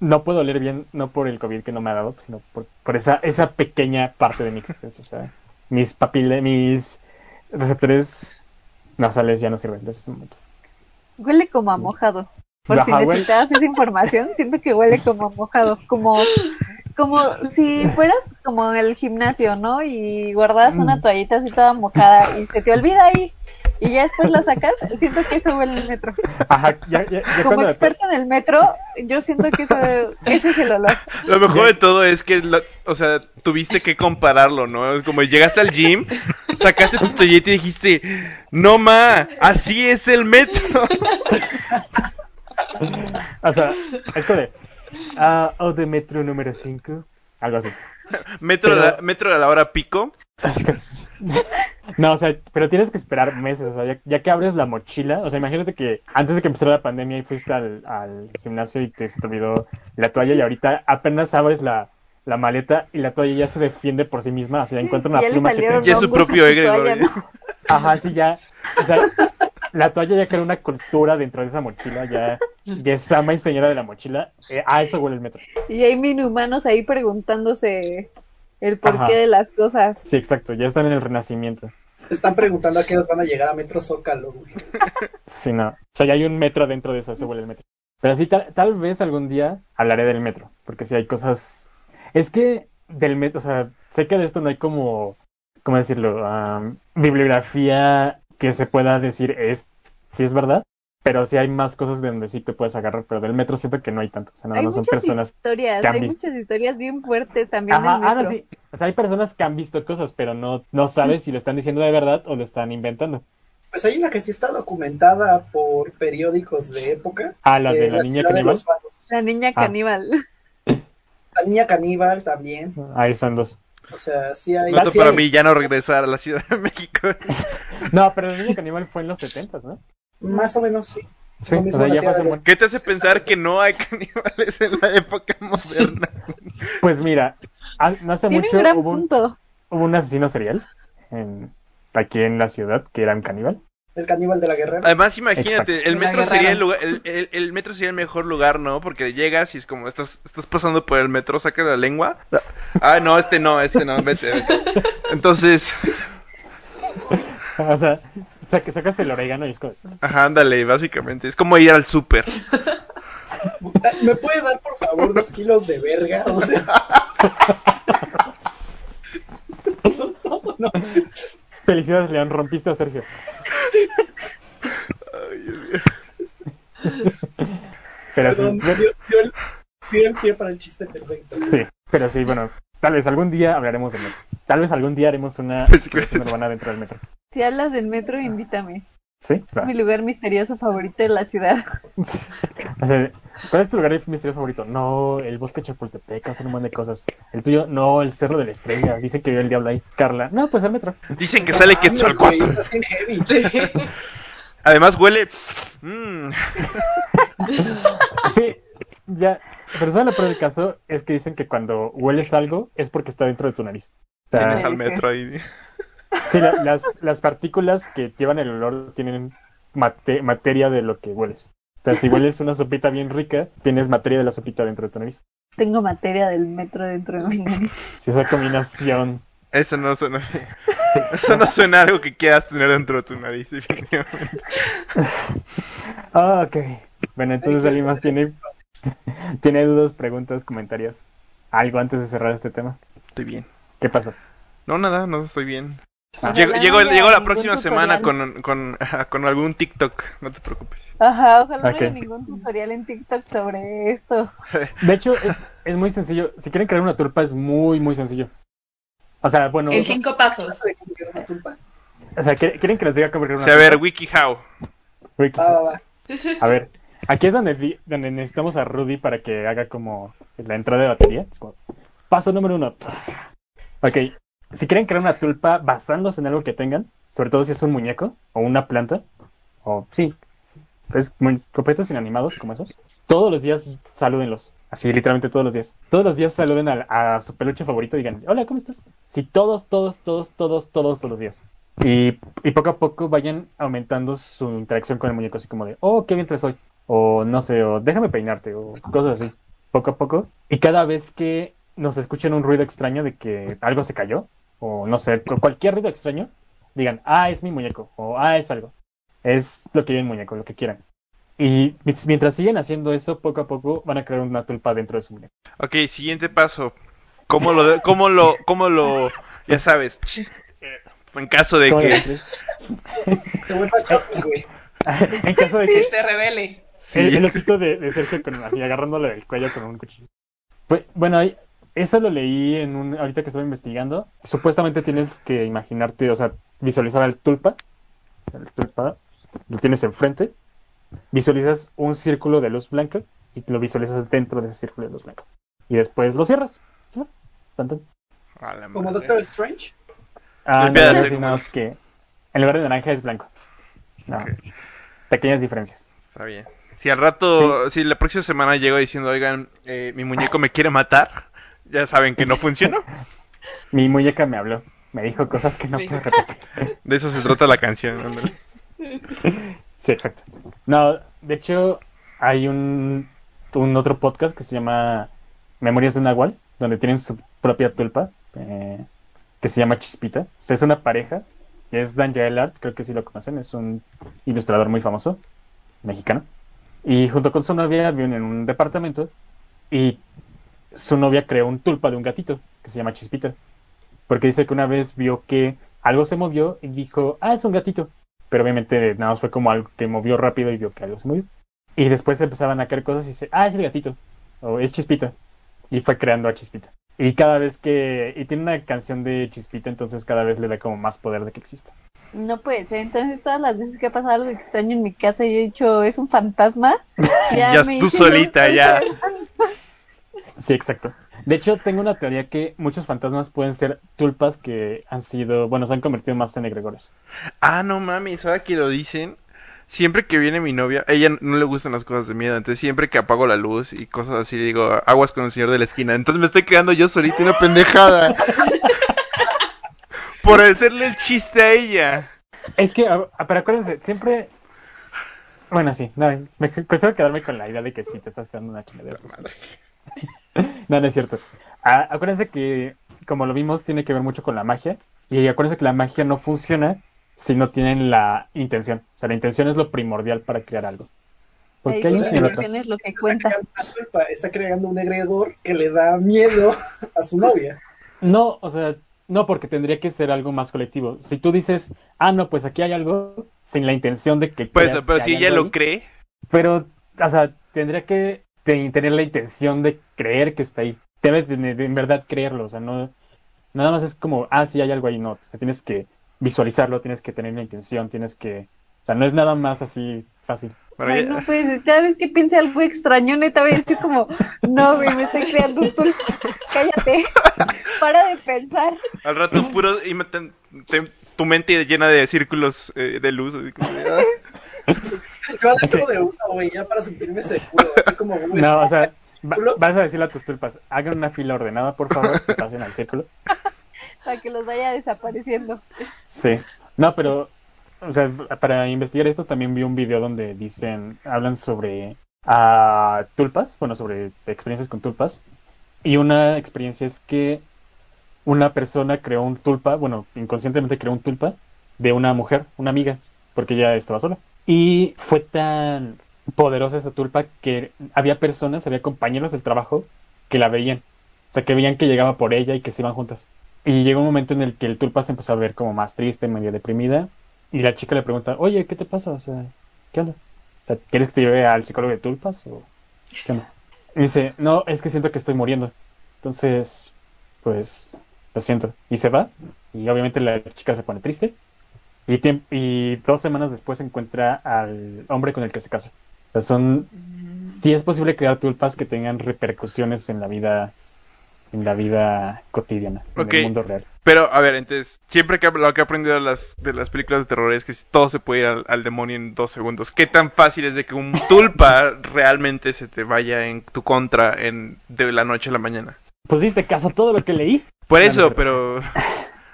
no puedo oler bien, no por el COVID que no me ha dado, sino por, por esa, esa pequeña parte de mi existencia. O sea, mis papilas, mis receptores nasales ya no sirven desde ese momento. Huele como a Sí. mojado. Por si huele- necesitabas esa información, siento que huele como a mojado. Como, como si fueras como en el gimnasio, ¿no? Y guardas una Mm. toallita así toda mojada y se te olvida ahí. Y ya después la sacas, siento que eso huele el metro. Ajá, ya, ya, ya Como experta en el metro, yo siento que eso, ese es el olor. Lo mejor de todo es que, lo- o sea, tuviste que compararlo, ¿no? Como llegaste al gym, sacaste tu toalleta y dijiste, no ma, así es el metro. O sea, esto de. Ah, o de metro número 5. Algo así. Metro, a la, Pero- metro a la hora pico. No, o sea, pero tienes que esperar meses, o sea, ya, ya que abres la mochila, o sea, imagínate que antes de que empezara la pandemia y fuiste al, al gimnasio y te, se te olvidó la toalla y ahorita apenas abres la, la maleta y la toalla ya se defiende por sí misma, o sea, encuentra una pluma que te... Ya es su propio egregor. ¿no? Ajá, sí, ya, o sea, la toalla ya crea una cultura dentro de esa mochila, ya, ya es ama y señora de la mochila, eh, a eso huele el metro. Y hay mil humanos ahí preguntándose el porqué Ajá. de las cosas. Sí, exacto, ya están en el renacimiento. Se están preguntando a qué horas van a llegar a Metro Zócalo, güey. Sí, no. O sea, ya hay un metro dentro de eso, eso huele el metro. Pero sí, tal, tal vez algún día hablaré del metro, porque sí hay cosas... Es que del metro, o sea, sé que de esto no hay como, ¿cómo decirlo? Am, bibliografía que se pueda decir es, si es verdad, pero sí hay más cosas de donde sí te puedes agarrar, pero del metro siento que no hay tanto, o sea, nada más son muchas personas... historias, que han hay visto. muchas historias bien fuertes también Ajá, del ah, metro. no, sí. O sea, hay personas que han visto cosas, pero no, no sabes si lo están diciendo de verdad o lo están inventando. Pues hay una que sí está documentada por periódicos de época. Ah, la eh, de la niña caníbal. La niña Ah. caníbal. La niña caníbal también. Ahí son dos. O sea, sí hay. Noto sí para hay- mí ya no regresar a la Ciudad de México. No, pero la niña caníbal fue en los setentas, ¿no? Más o menos sí. Sí, o sea, ya de ¿Qué te hace pensar que no hay caníbales en la época moderna? Pues mira, ha- no hace Tiene mucho un gran hubo un, punto. hubo un asesino serial en, aquí en la ciudad que era un caníbal. El caníbal de la guerrera. Además, imagínate, Exacto. el metro sería el lugar, el, el- el metro sería el mejor lugar, ¿no? Porque llegas y es como estás, estás pasando por el metro, sacas la lengua. Ah, no, este no, este no, vete, vete. Entonces, O sea, sac- sacas el orégano y es como... ajá, ándale, básicamente. Es como ir al súper. ¿Me puede dar, por favor, dos kilos de verga? O sea. no, Felicidades, León, rompiste a Sergio. Pero sí, perdón, dio, dio el, dio el pie para el chiste perfecto. sí, pero sí, bueno, tal vez algún día hablaremos del metro. Tal vez algún día haremos una Pues sí, exploración urbana dentro del metro. Si hablas del metro, invítame. ¿Sí? Mi lugar misterioso favorito de la ciudad. O sea, ¿Cuál es tu lugar misterioso favorito? No, el bosque de Chapultepec, hacen un montón de cosas. El tuyo, no, el Cerro de la Estrella. Dice que vio el diablo ahí. Carla, no, pues el metro. Dicen que sale Quetzalcóatl. Además huele... mm, Sí, ya. Pero ¿sabes lo peor del caso? Es que dicen que cuando hueles algo es porque está dentro de tu nariz. O sea, tienes al metro ahí. Sí, la- las, las partículas que llevan el olor tienen mate- materia de lo que hueles. O sea, si hueles una sopita bien rica, tienes materia de la sopita dentro de tu nariz. Tengo materia del metro dentro de mi nariz. Si esa combinación. Eso no suena bien. Eso no suena a algo que quieras tener dentro de tu nariz, definitivamente. Ah, ok. Bueno, entonces alguien más tiene, tiene dudas, preguntas, comentarios. Algo antes de cerrar este tema. Estoy bien. ¿Qué pasó? No, nada, no estoy bien. Ah. Llego, llego, no haya llego la próxima semana con, con, con algún TikTok, no te preocupes. Ajá, ojalá no haya ningún tutorial en TikTok sobre esto. De hecho, es, es muy sencillo. Si quieren crear una tulpa, es muy, muy sencillo. O sea, bueno. En cinco pasos. O sea, ¿quieren que les diga cómo crear O una sea, a ver? WikiHow. Wiki. Va, va, va. A ver, aquí es donde, donde necesitamos a Rudy para que haga como la entrada de batería. Es como, paso número uno. Ok, si quieren crear una tulpa basándose en algo que tengan, sobre todo si es un muñeco o una planta, o sí, pues completos inanimados como esos, todos los días salúdenlos. Así, literalmente todos los días. Todos los días saluden a, a su peluche favorito y digan, hola, ¿cómo estás? Sí, todos, todos, todos, todos, todos, todos los días. Y, y poco a poco vayan aumentando su interacción con el muñeco, así como de, oh, qué bien te soy. O no sé, o déjame peinarte, o cosas así. Poco a poco. Y cada vez que nos escuchen un ruido extraño de que algo se cayó, o no sé, cu- cualquier ruido extraño, digan, ah, es mi muñeco, o ah, es algo. Es lo que yo el muñeco, lo que quieran. Y mi- mientras siguen haciendo eso, poco a poco van a crear una tulpa dentro de su muñeco. Ok, siguiente paso. ¿Cómo lo, de- cómo lo, cómo lo, ya sabes, en caso de ¿Cómo le que, en caso de Que que se revele. sí, el, el osito de, de Sergio con, así agarrándole del cuello con un cuchillo. Pues, bueno, ahí- eso lo leí en un, ahorita que estaba investigando. Supuestamente tienes que imaginarte, o sea, visualizar al tulpa. El tulpa lo tienes enfrente. Visualizas un círculo de luz blanca y lo visualizas dentro de ese círculo de luz blanca. Y después lo cierras. ¿Sí? Tan, tan. Como. Doctor Strange. Ah, no, Olimpiadas no, de sí, no, números. es que en lugar de naranja es blanco. No, pequeñas diferencias. Está bien. Si al rato, si la próxima semana llego diciendo, oigan, eh, mi muñeco me quiere matar, ya saben que no funcionó. Mi muñeca me habló, me dijo cosas que no puedo repetir. De eso se trata la canción. ándale. Sí, exacto. No, de hecho, hay un, un otro podcast que se llama Memorias de un Nahual, donde tienen su propia tulpa, eh, que se llama Chispita. O sea, es una pareja, y es Dan Art, creo que sí lo conocen, es un ilustrador muy famoso, mexicano. Y junto con su novia viven en un departamento, y su novia creó un tulpa de un gatito, que se llama Chispita. Porque dice que una vez vio que algo se movió y dijo, ah, es un gatito pero obviamente nada más fue como algo que movió rápido y vio que algo se movió. Y después empezaban a caer cosas y dice, ah, es el gatito, o es Chispita. Y fue creando a Chispita. Y cada vez que... Y tiene una canción de Chispita, entonces cada vez le da como más poder de que exista. No puede ser. Entonces, todas las veces que ha pasado algo extraño en mi casa, yo he dicho, ¿es un fantasma? Ya me tú solita, un- ya. Sí, exacto. De hecho, tengo una teoría que muchos fantasmas pueden ser tulpas que han sido... Bueno, se han convertido más en egregores. Ah, no mames, ahora que lo dicen, siempre que viene mi novia, ella no le gustan las cosas de miedo, entonces siempre que apago la luz y cosas así, digo, aguas con el señor de la esquina. Entonces me estoy creando yo solito una pendejada. Por hacerle el chiste a ella. Es que, pero acuérdense, siempre... Bueno, sí, no, me- prefiero quedarme con la idea de que sí te estás quedando una chingadera. No, no es cierto. Ah, acuérdense que, como lo vimos, tiene que ver mucho con la magia. Y acuérdense que la magia no funciona si no tienen la intención. O sea, la intención es lo primordial para crear algo. Porque hay intención atrás. es lo que Está cuenta. creando una tulpa, está creando un egredor que le da miedo a su novia. No, o sea, no, porque tendría que ser algo más colectivo. Si tú dices, ah, no, pues aquí hay algo, sin la intención de que. Pues, creas pero que si ella lo ahí, cree, Pero, o sea, tendría que tener la intención de creer que está ahí. Debes de, de en verdad creerlo, o sea, no. Nada más es como, ah, sí hay algo ahí, no. O sea, tienes que visualizarlo, tienes que tener la intención, tienes que. O sea, no es nada más así fácil. bueno, Ay, no ser. Cada vez que piense algo extraño, neta, voy a decir como, no, güey, me estoy creando un tulpa. Cállate. Para de pensar. al rato puro, y me- tu mente llena de círculos eh, de luz. así como ah. Yo adentro de uno, güey, ya para sentirme seguro. Así como, güey, No, o sea, vas a decirle a tus tulpas, hagan una fila ordenada, por favor, que pasen al círculo. Para que los vaya desapareciendo. Sí. No, pero, o sea, para investigar esto también vi un video donde dicen, hablan sobre tulpas, bueno, sobre experiencias con tulpas. Y una experiencia es que una persona creó un tulpa, bueno, inconscientemente creó un tulpa de una mujer, una amiga, porque ella estaba sola. Y fue tan poderosa esa tulpa que había personas, había compañeros del trabajo que la veían. O sea, que veían que llegaba por ella y que se iban juntas. Y llegó un momento en el que el tulpa se empezó a ver como más triste, medio deprimida. Y la chica le pregunta, oye, ¿qué te pasa? O sea, ¿qué onda? O sea, ¿quieres que te lleve al psicólogo de tulpas? ¿O qué onda? Y dice, no, es que siento que estoy muriendo. Entonces, pues, lo siento. Y se va. Y obviamente la chica se pone triste. Y, y dos semanas después encuentra al hombre con el que se casa. O sea, son... Sí es posible crear tulpas que tengan repercusiones en la vida en la vida cotidiana, en el mundo real. Pero, a ver, entonces, siempre que lo que he aprendido de las, de las películas de terror es que todo se puede ir al, al demonio en dos segundos. ¿Qué tan fácil es de que un tulpa realmente se te vaya en tu contra en, de la noche a la mañana? Pusiste caso a todo lo que leí. Por No, no eso, es pero...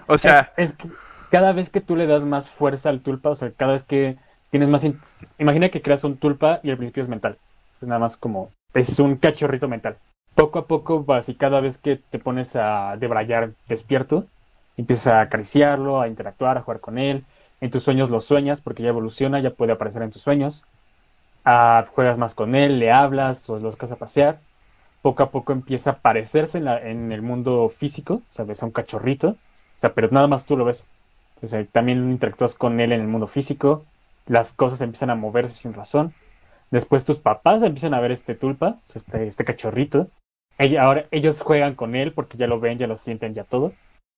O sea, es, es que cada vez que tú le das más fuerza al tulpa, o sea, cada vez que tienes más... in- Imagina que creas un tulpa y al principio es mental. Es nada más como... Es un cachorrito mental. Poco a poco vas y cada vez que te pones a debrayar despierto, empiezas a acariciarlo, a interactuar, a jugar con él. En tus sueños lo sueñas porque ya evoluciona, ya puede aparecer en tus sueños. Ah, juegas más con él, le hablas o lo sacas a pasear. Poco a poco empieza a aparecerse en, la- en el mundo físico, o sea, ves a un cachorrito, o sea, pero nada más tú lo ves. O sea, también interactúas con él en el mundo físico, las cosas empiezan a moverse sin razón. Después tus papás empiezan a ver este tulpa, este, este cachorrito. Ella- ahora ellos juegan con él porque ya lo ven, ya lo sienten, ya todo.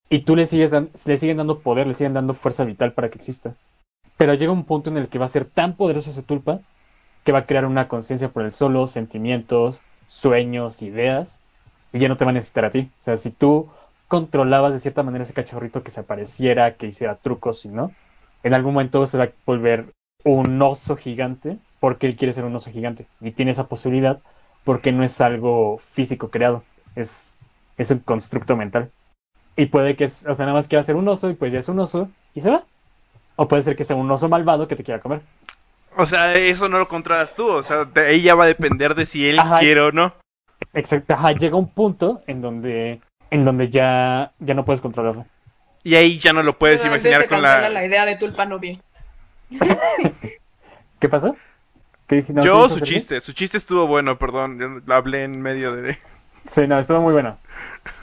Y tú le sigues le siguen dando poder, le siguen dando fuerza vital para que exista. Pero llega un punto en el que va a ser tan poderoso ese tulpa que va a crear una conciencia por el solo, sentimientos, sueños, ideas, y ya no te va a necesitar a ti. O sea, si tú controlabas de cierta manera ese cachorrito que se apareciera, que hiciera trucos y no, en algún momento se va a volver un oso gigante porque él quiere ser un oso gigante y tiene esa posibilidad porque no es algo físico creado, es, es un constructo mental. Y puede que, es- o sea, nada más quiera ser un oso y pues ya es un oso y se va. O puede ser que sea un oso malvado que te quiera comer. O sea, eso no lo controlas tú. O sea, de ahí ya va a depender de si él Ajá. quiere o no. Exacto, ajá, llega un punto en donde, en donde ya, ya no puedes controlarlo. Y ahí ya no lo puedes imaginar se con la... la idea de tulpa novia. ¿Qué pasó? ¿Qué dije? No, ¿qué Yo, su chiste. Su chiste estuvo bueno, perdón. Yo hablé en medio de... Sí, no, estuvo muy bueno.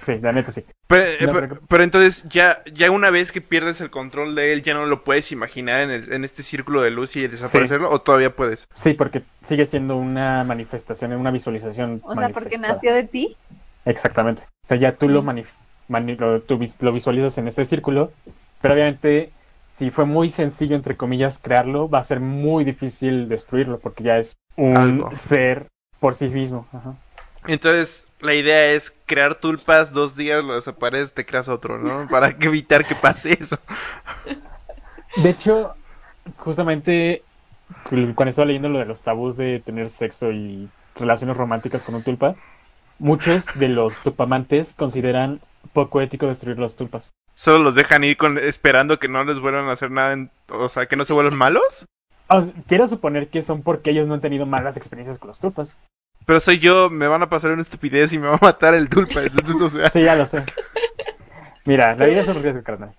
Sí, la neta sí. Pero, eh, No, pero, pero- pero entonces, ya, ya una vez que pierdes el control de él, ya no lo puedes imaginar en, el- en este círculo de luz y desaparecerlo, o todavía puedes. Sí, porque sigue siendo una manifestación, una visualización. O sea, porque nació de ti. Exactamente. O sea, ya tú lo, manif- mani- lo, tú vis- lo visualizas en ese círculo, pero obviamente si fue muy sencillo, entre comillas, crearlo, va a ser muy difícil destruirlo, porque ya es un Algo. ser por sí mismo. Ajá. Entonces, la idea es crear tulpas, dos días lo desapareces, te creas otro, ¿no? Para que evitar que pase eso. De hecho, justamente cu- cuando estaba leyendo lo de los tabús de tener sexo y relaciones románticas con un tulpa, muchos de los tupamantes consideran poco ético destruir los tulpas. Solo los dejan ir con, esperando que no les vuelvan a hacer nada, en- o sea, que no se vuelvan malos. O sea, quiero suponer que son porque ellos no han tenido malas experiencias con los tulpas. Pero soy yo, me van a pasar una estupidez y me va a matar el tulpa. Entonces, o sea, Sí, ya lo sé. Mira, la vida es un riesgo, carnal.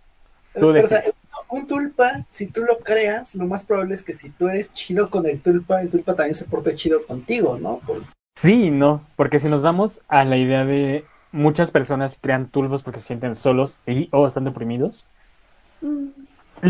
Tú Pero, o sea, decides. un tulpa, si tú lo creas, lo más probable es que si tú eres chido con el tulpa, el tulpa también se porte chido contigo, ¿no? Por- Sí y no, porque si nos vamos a la idea de muchas personas crean tulpos porque se sienten solos y o están deprimidos,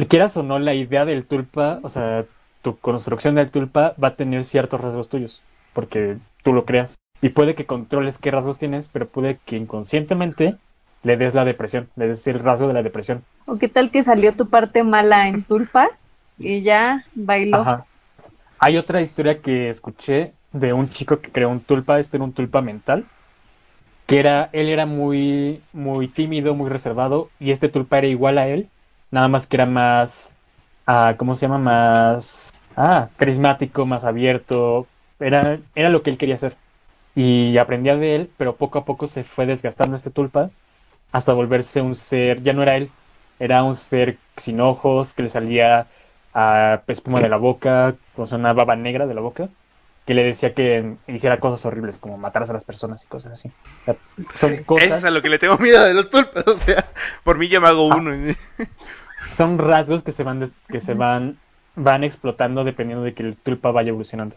quieras o no, la idea del tulpa, o sea, tu construcción del tulpa va a tener ciertos rasgos tuyos, porque tú lo creas. Y puede que controles qué rasgos tienes, pero puede que inconscientemente le des la depresión, le des el rasgo de la depresión. ¿O qué tal que salió tu parte mala en tulpa y ya bailó? Ajá. Hay otra historia que escuché de un chico que creó un tulpa, este era un tulpa mental, que era, él era muy, muy tímido, muy reservado, y este tulpa era igual a él, nada más que era más, ah, ¿cómo se llama? Más, ah, carismático, más abierto, era, era lo que él quería hacer. Y aprendía de él, pero poco a poco se fue desgastando este tulpa hasta volverse un ser, ya no era él, era un ser sin ojos, que le salía a espuma de la boca, sea, una baba negra de la boca, que le decía que hiciera cosas horribles, como matar a las personas y cosas así. O sea, son eso es cosas, a lo que le tengo miedo de los tulpas. O sea, por mí ya me hago Ah. uno. son rasgos que se van des- que se van van explotando dependiendo de que el tulpa vaya evolucionando.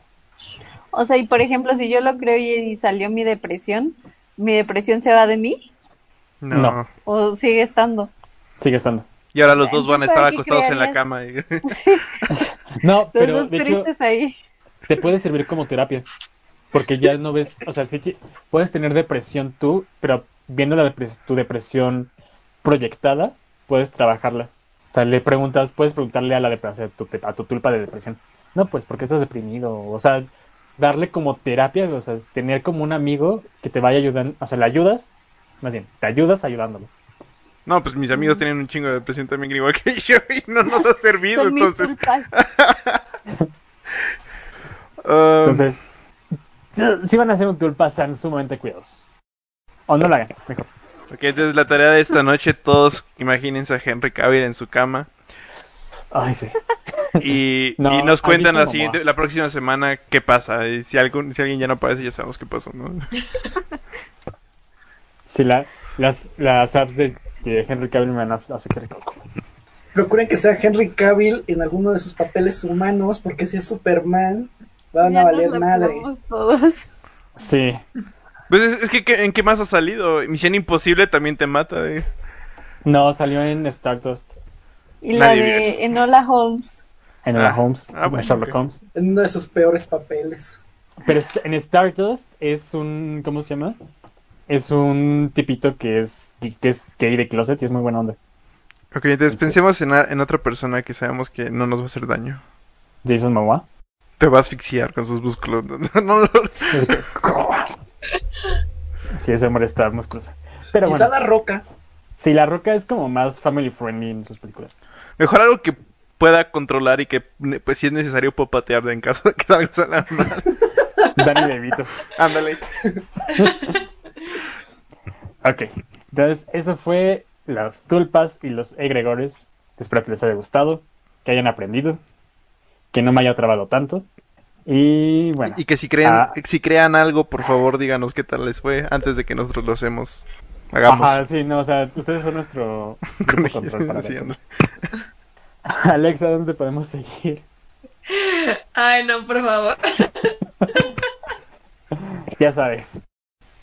O sea, y por ejemplo, si yo lo creo y, salió mi depresión, ¿mi depresión se va de mí No. No. o sigue estando? Sigue estando. Y ahora los dos van a Entonces, estar ¿para qué acostados en la cama. y- No, Los pero dos de hecho tristes ahí. Te puede servir como terapia. Porque ya no ves, o sea, sí puedes tener depresión tú, pero viendo la depres- tu depresión proyectada, puedes trabajarla. O sea, le preguntas, puedes preguntarle a la depresión, a tu, a tu tulpa de depresión. No, pues, ¿por qué estás deprimido? O sea, darle como terapia, o sea, tener como un amigo que te vaya ayudando, o sea, le ayudas, más bien, te ayudas ayudándolo. No, pues mis amigos tienen un chingo de depresión también, igual que yo, y no nos ha servido. Entonces. um, Entonces, si- van a hacer un tulpa, sean sumamente cuidadosos. O no lo hagan, mejor. ok, entonces la tarea de esta noche, todos imagínense a Henry Cavill en su cama Ay, sí. y, No, y nos ¿has cuentan la siguiente, la próxima semana qué pasa. Y si algún, si alguien ya no aparece, ya sabemos qué pasó, ¿no? Sí, la, las, las apps de, de Henry Cavill me van a afectar. Procuren que sea Henry Cavill en alguno de sus papeles humanos, porque si es Superman, van Ya a valer madre. todos. Sí, Pues es, es que, ¿qué- ¿en qué más ha salido? Misión Imposible también te mata. eh. no, salió en Stardust, Y la Nadie de. Enola Holmes. en Ah, Holmes, ah, en bueno, Sherlock ok. Holmes. En uno de sus peores papeles. Pero en Stardust es un, ¿cómo se llama? Es un tipito que es, que es gay de closet y es muy buena onda. Ok, entonces pensemos en, a- en otra persona que sabemos que no nos va a hacer daño. Jason Momoa. Te va a asfixiar con sus músculos. No, no, no. Sí, ese hombre está musculoso. Pero Quizá bueno, la roca. Sí, La Roca es como más family friendly en sus películas. Mejor algo que pueda controlar y que, pues, si es necesario, puedo patear en caso de que algo salga mal. Danny DeVito. Ándale. Ok, entonces eso fue las tulpas y los egregores. Espero que les haya gustado, que hayan aprendido, que no me haya trabado tanto. Y bueno, Y que si creen, Ah. si crean algo, por favor, díganos qué tal les fue antes de que nosotros lo hacemos. Hagamos. Ajá, sí, no, o sea, ustedes son nuestro grupo control para. Alexa, ¿dónde podemos seguir? Ay, no, por favor. Ya sabes.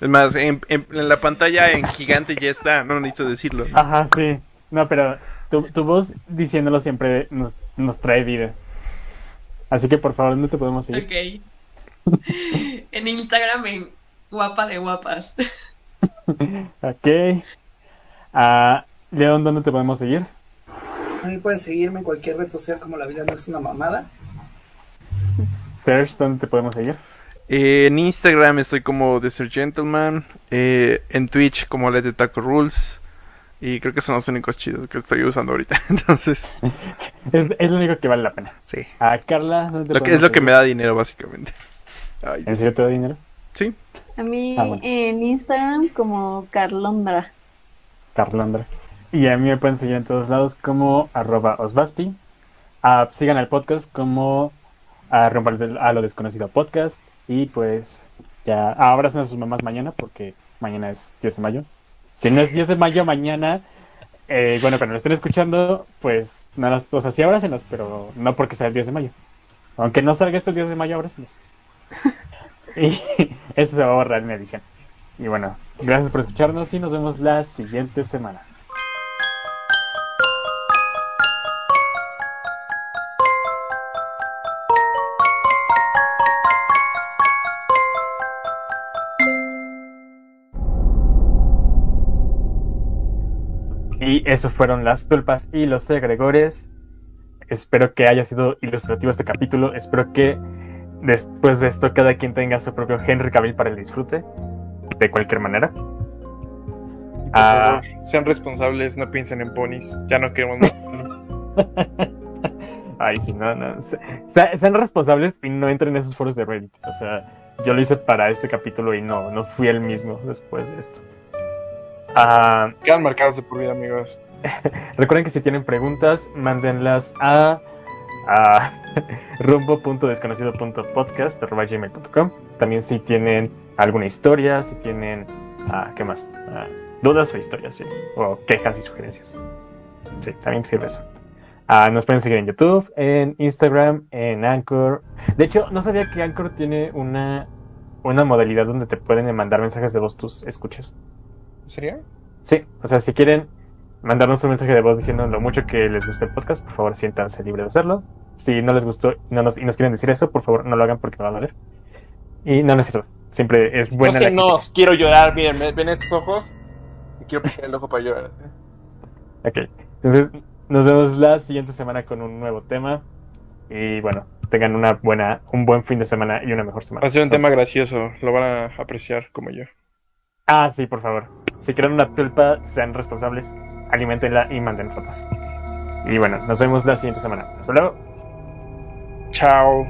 Es más, en, en- en la pantalla en gigante ya está, no necesito decirlo. Ajá, sí. No, pero tu, tu voz diciéndolo siempre nos, nos trae vida. Así que por favor, ¿dónde te podemos seguir? Ok. En Instagram, en guapa de guapas. Ok. Ah, León, ¿dónde te podemos seguir? A mí pueden seguirme en cualquier red social como La Vida No Es Una Mamada. Serge, ¿dónde te podemos seguir? Eh, en Instagram estoy como The Sir Gentleman. eh, en Twitch como Let the Taco Rules. Y creo que son los únicos chidos que estoy usando ahorita. Entonces, Es, es lo único que vale la pena. sí. Ah, Carla, ¿dónde te Lo que, es lo que me da dinero, básicamente. Ay, ¿En serio te da dinero? sí. A mí Ah, bueno. en Instagram como Carlondra. Carlandra. Y a mí me pueden seguir en todos lados como arroba osbaspi. Ah, sigan al podcast como arroba a lo desconocido podcast. Y pues ya abracen a sus mamás mañana porque mañana es 10 de mayo. Si no es 10 de mayo mañana, eh, bueno, cuando lo estén escuchando, pues no las, o sea, sí abrácenlas, pero no porque sea el 10 de mayo. Aunque no salga este el 10 de mayo, abrácenlas. y eso se va a borrar en edición. Y bueno, gracias por escucharnos y nos vemos la siguiente semana. Y eso fueron las tulpas y los segregores. Espero que haya sido ilustrativo este capítulo. Espero que después de esto cada quien tenga su propio Henry Cavill para el disfrute. De cualquier manera. Por Ah. sean responsables, no piensen en ponis. Ya no queremos más ponis. Ay, sí, no, no. Se- se- sean responsables y no entren en esos foros de Reddit. O sea, yo lo hice para este capítulo y no, no fui el mismo después de esto. Ah, Quedan marcados de por vida, amigos. recuerden que si tienen preguntas, mándenlas a, a rumbo.desconocido.podcast.gmail.com También si tienen alguna historia, si tienen, ah, ¿qué más? Ah, dudas o historias, sí. O quejas y sugerencias. Sí, también sirve eso. Ah, nos pueden seguir en YouTube, en Instagram, en Anchor. De hecho, no sabía que Anchor tiene una, una modalidad donde te pueden mandar mensajes de voz tus escuchas. ¿En serio? Sí, o sea, si quieren mandarnos un mensaje de voz diciendo lo mucho que les gusta el podcast, por favor siéntanse libres de hacerlo. Si no les gustó no nos, y nos quieren decir eso, por favor no lo hagan porque me va a doler. Y no, no es cierto. Siempre es buena la no, quiero llorar. Miren, ¿ven- estos ojos? Y quiero poner el ojo para llorar. Ok, entonces nos vemos la siguiente semana con un nuevo tema. Y bueno, tengan una buena, un buen fin de semana y una mejor semana. Va a ser un tema gracioso, lo van a apreciar como yo. Ah, sí, por favor. Si quieren una tulpa, sean responsables, alimentenla y manden fotos. Y bueno, nos vemos la siguiente semana. Hasta luego. Chao.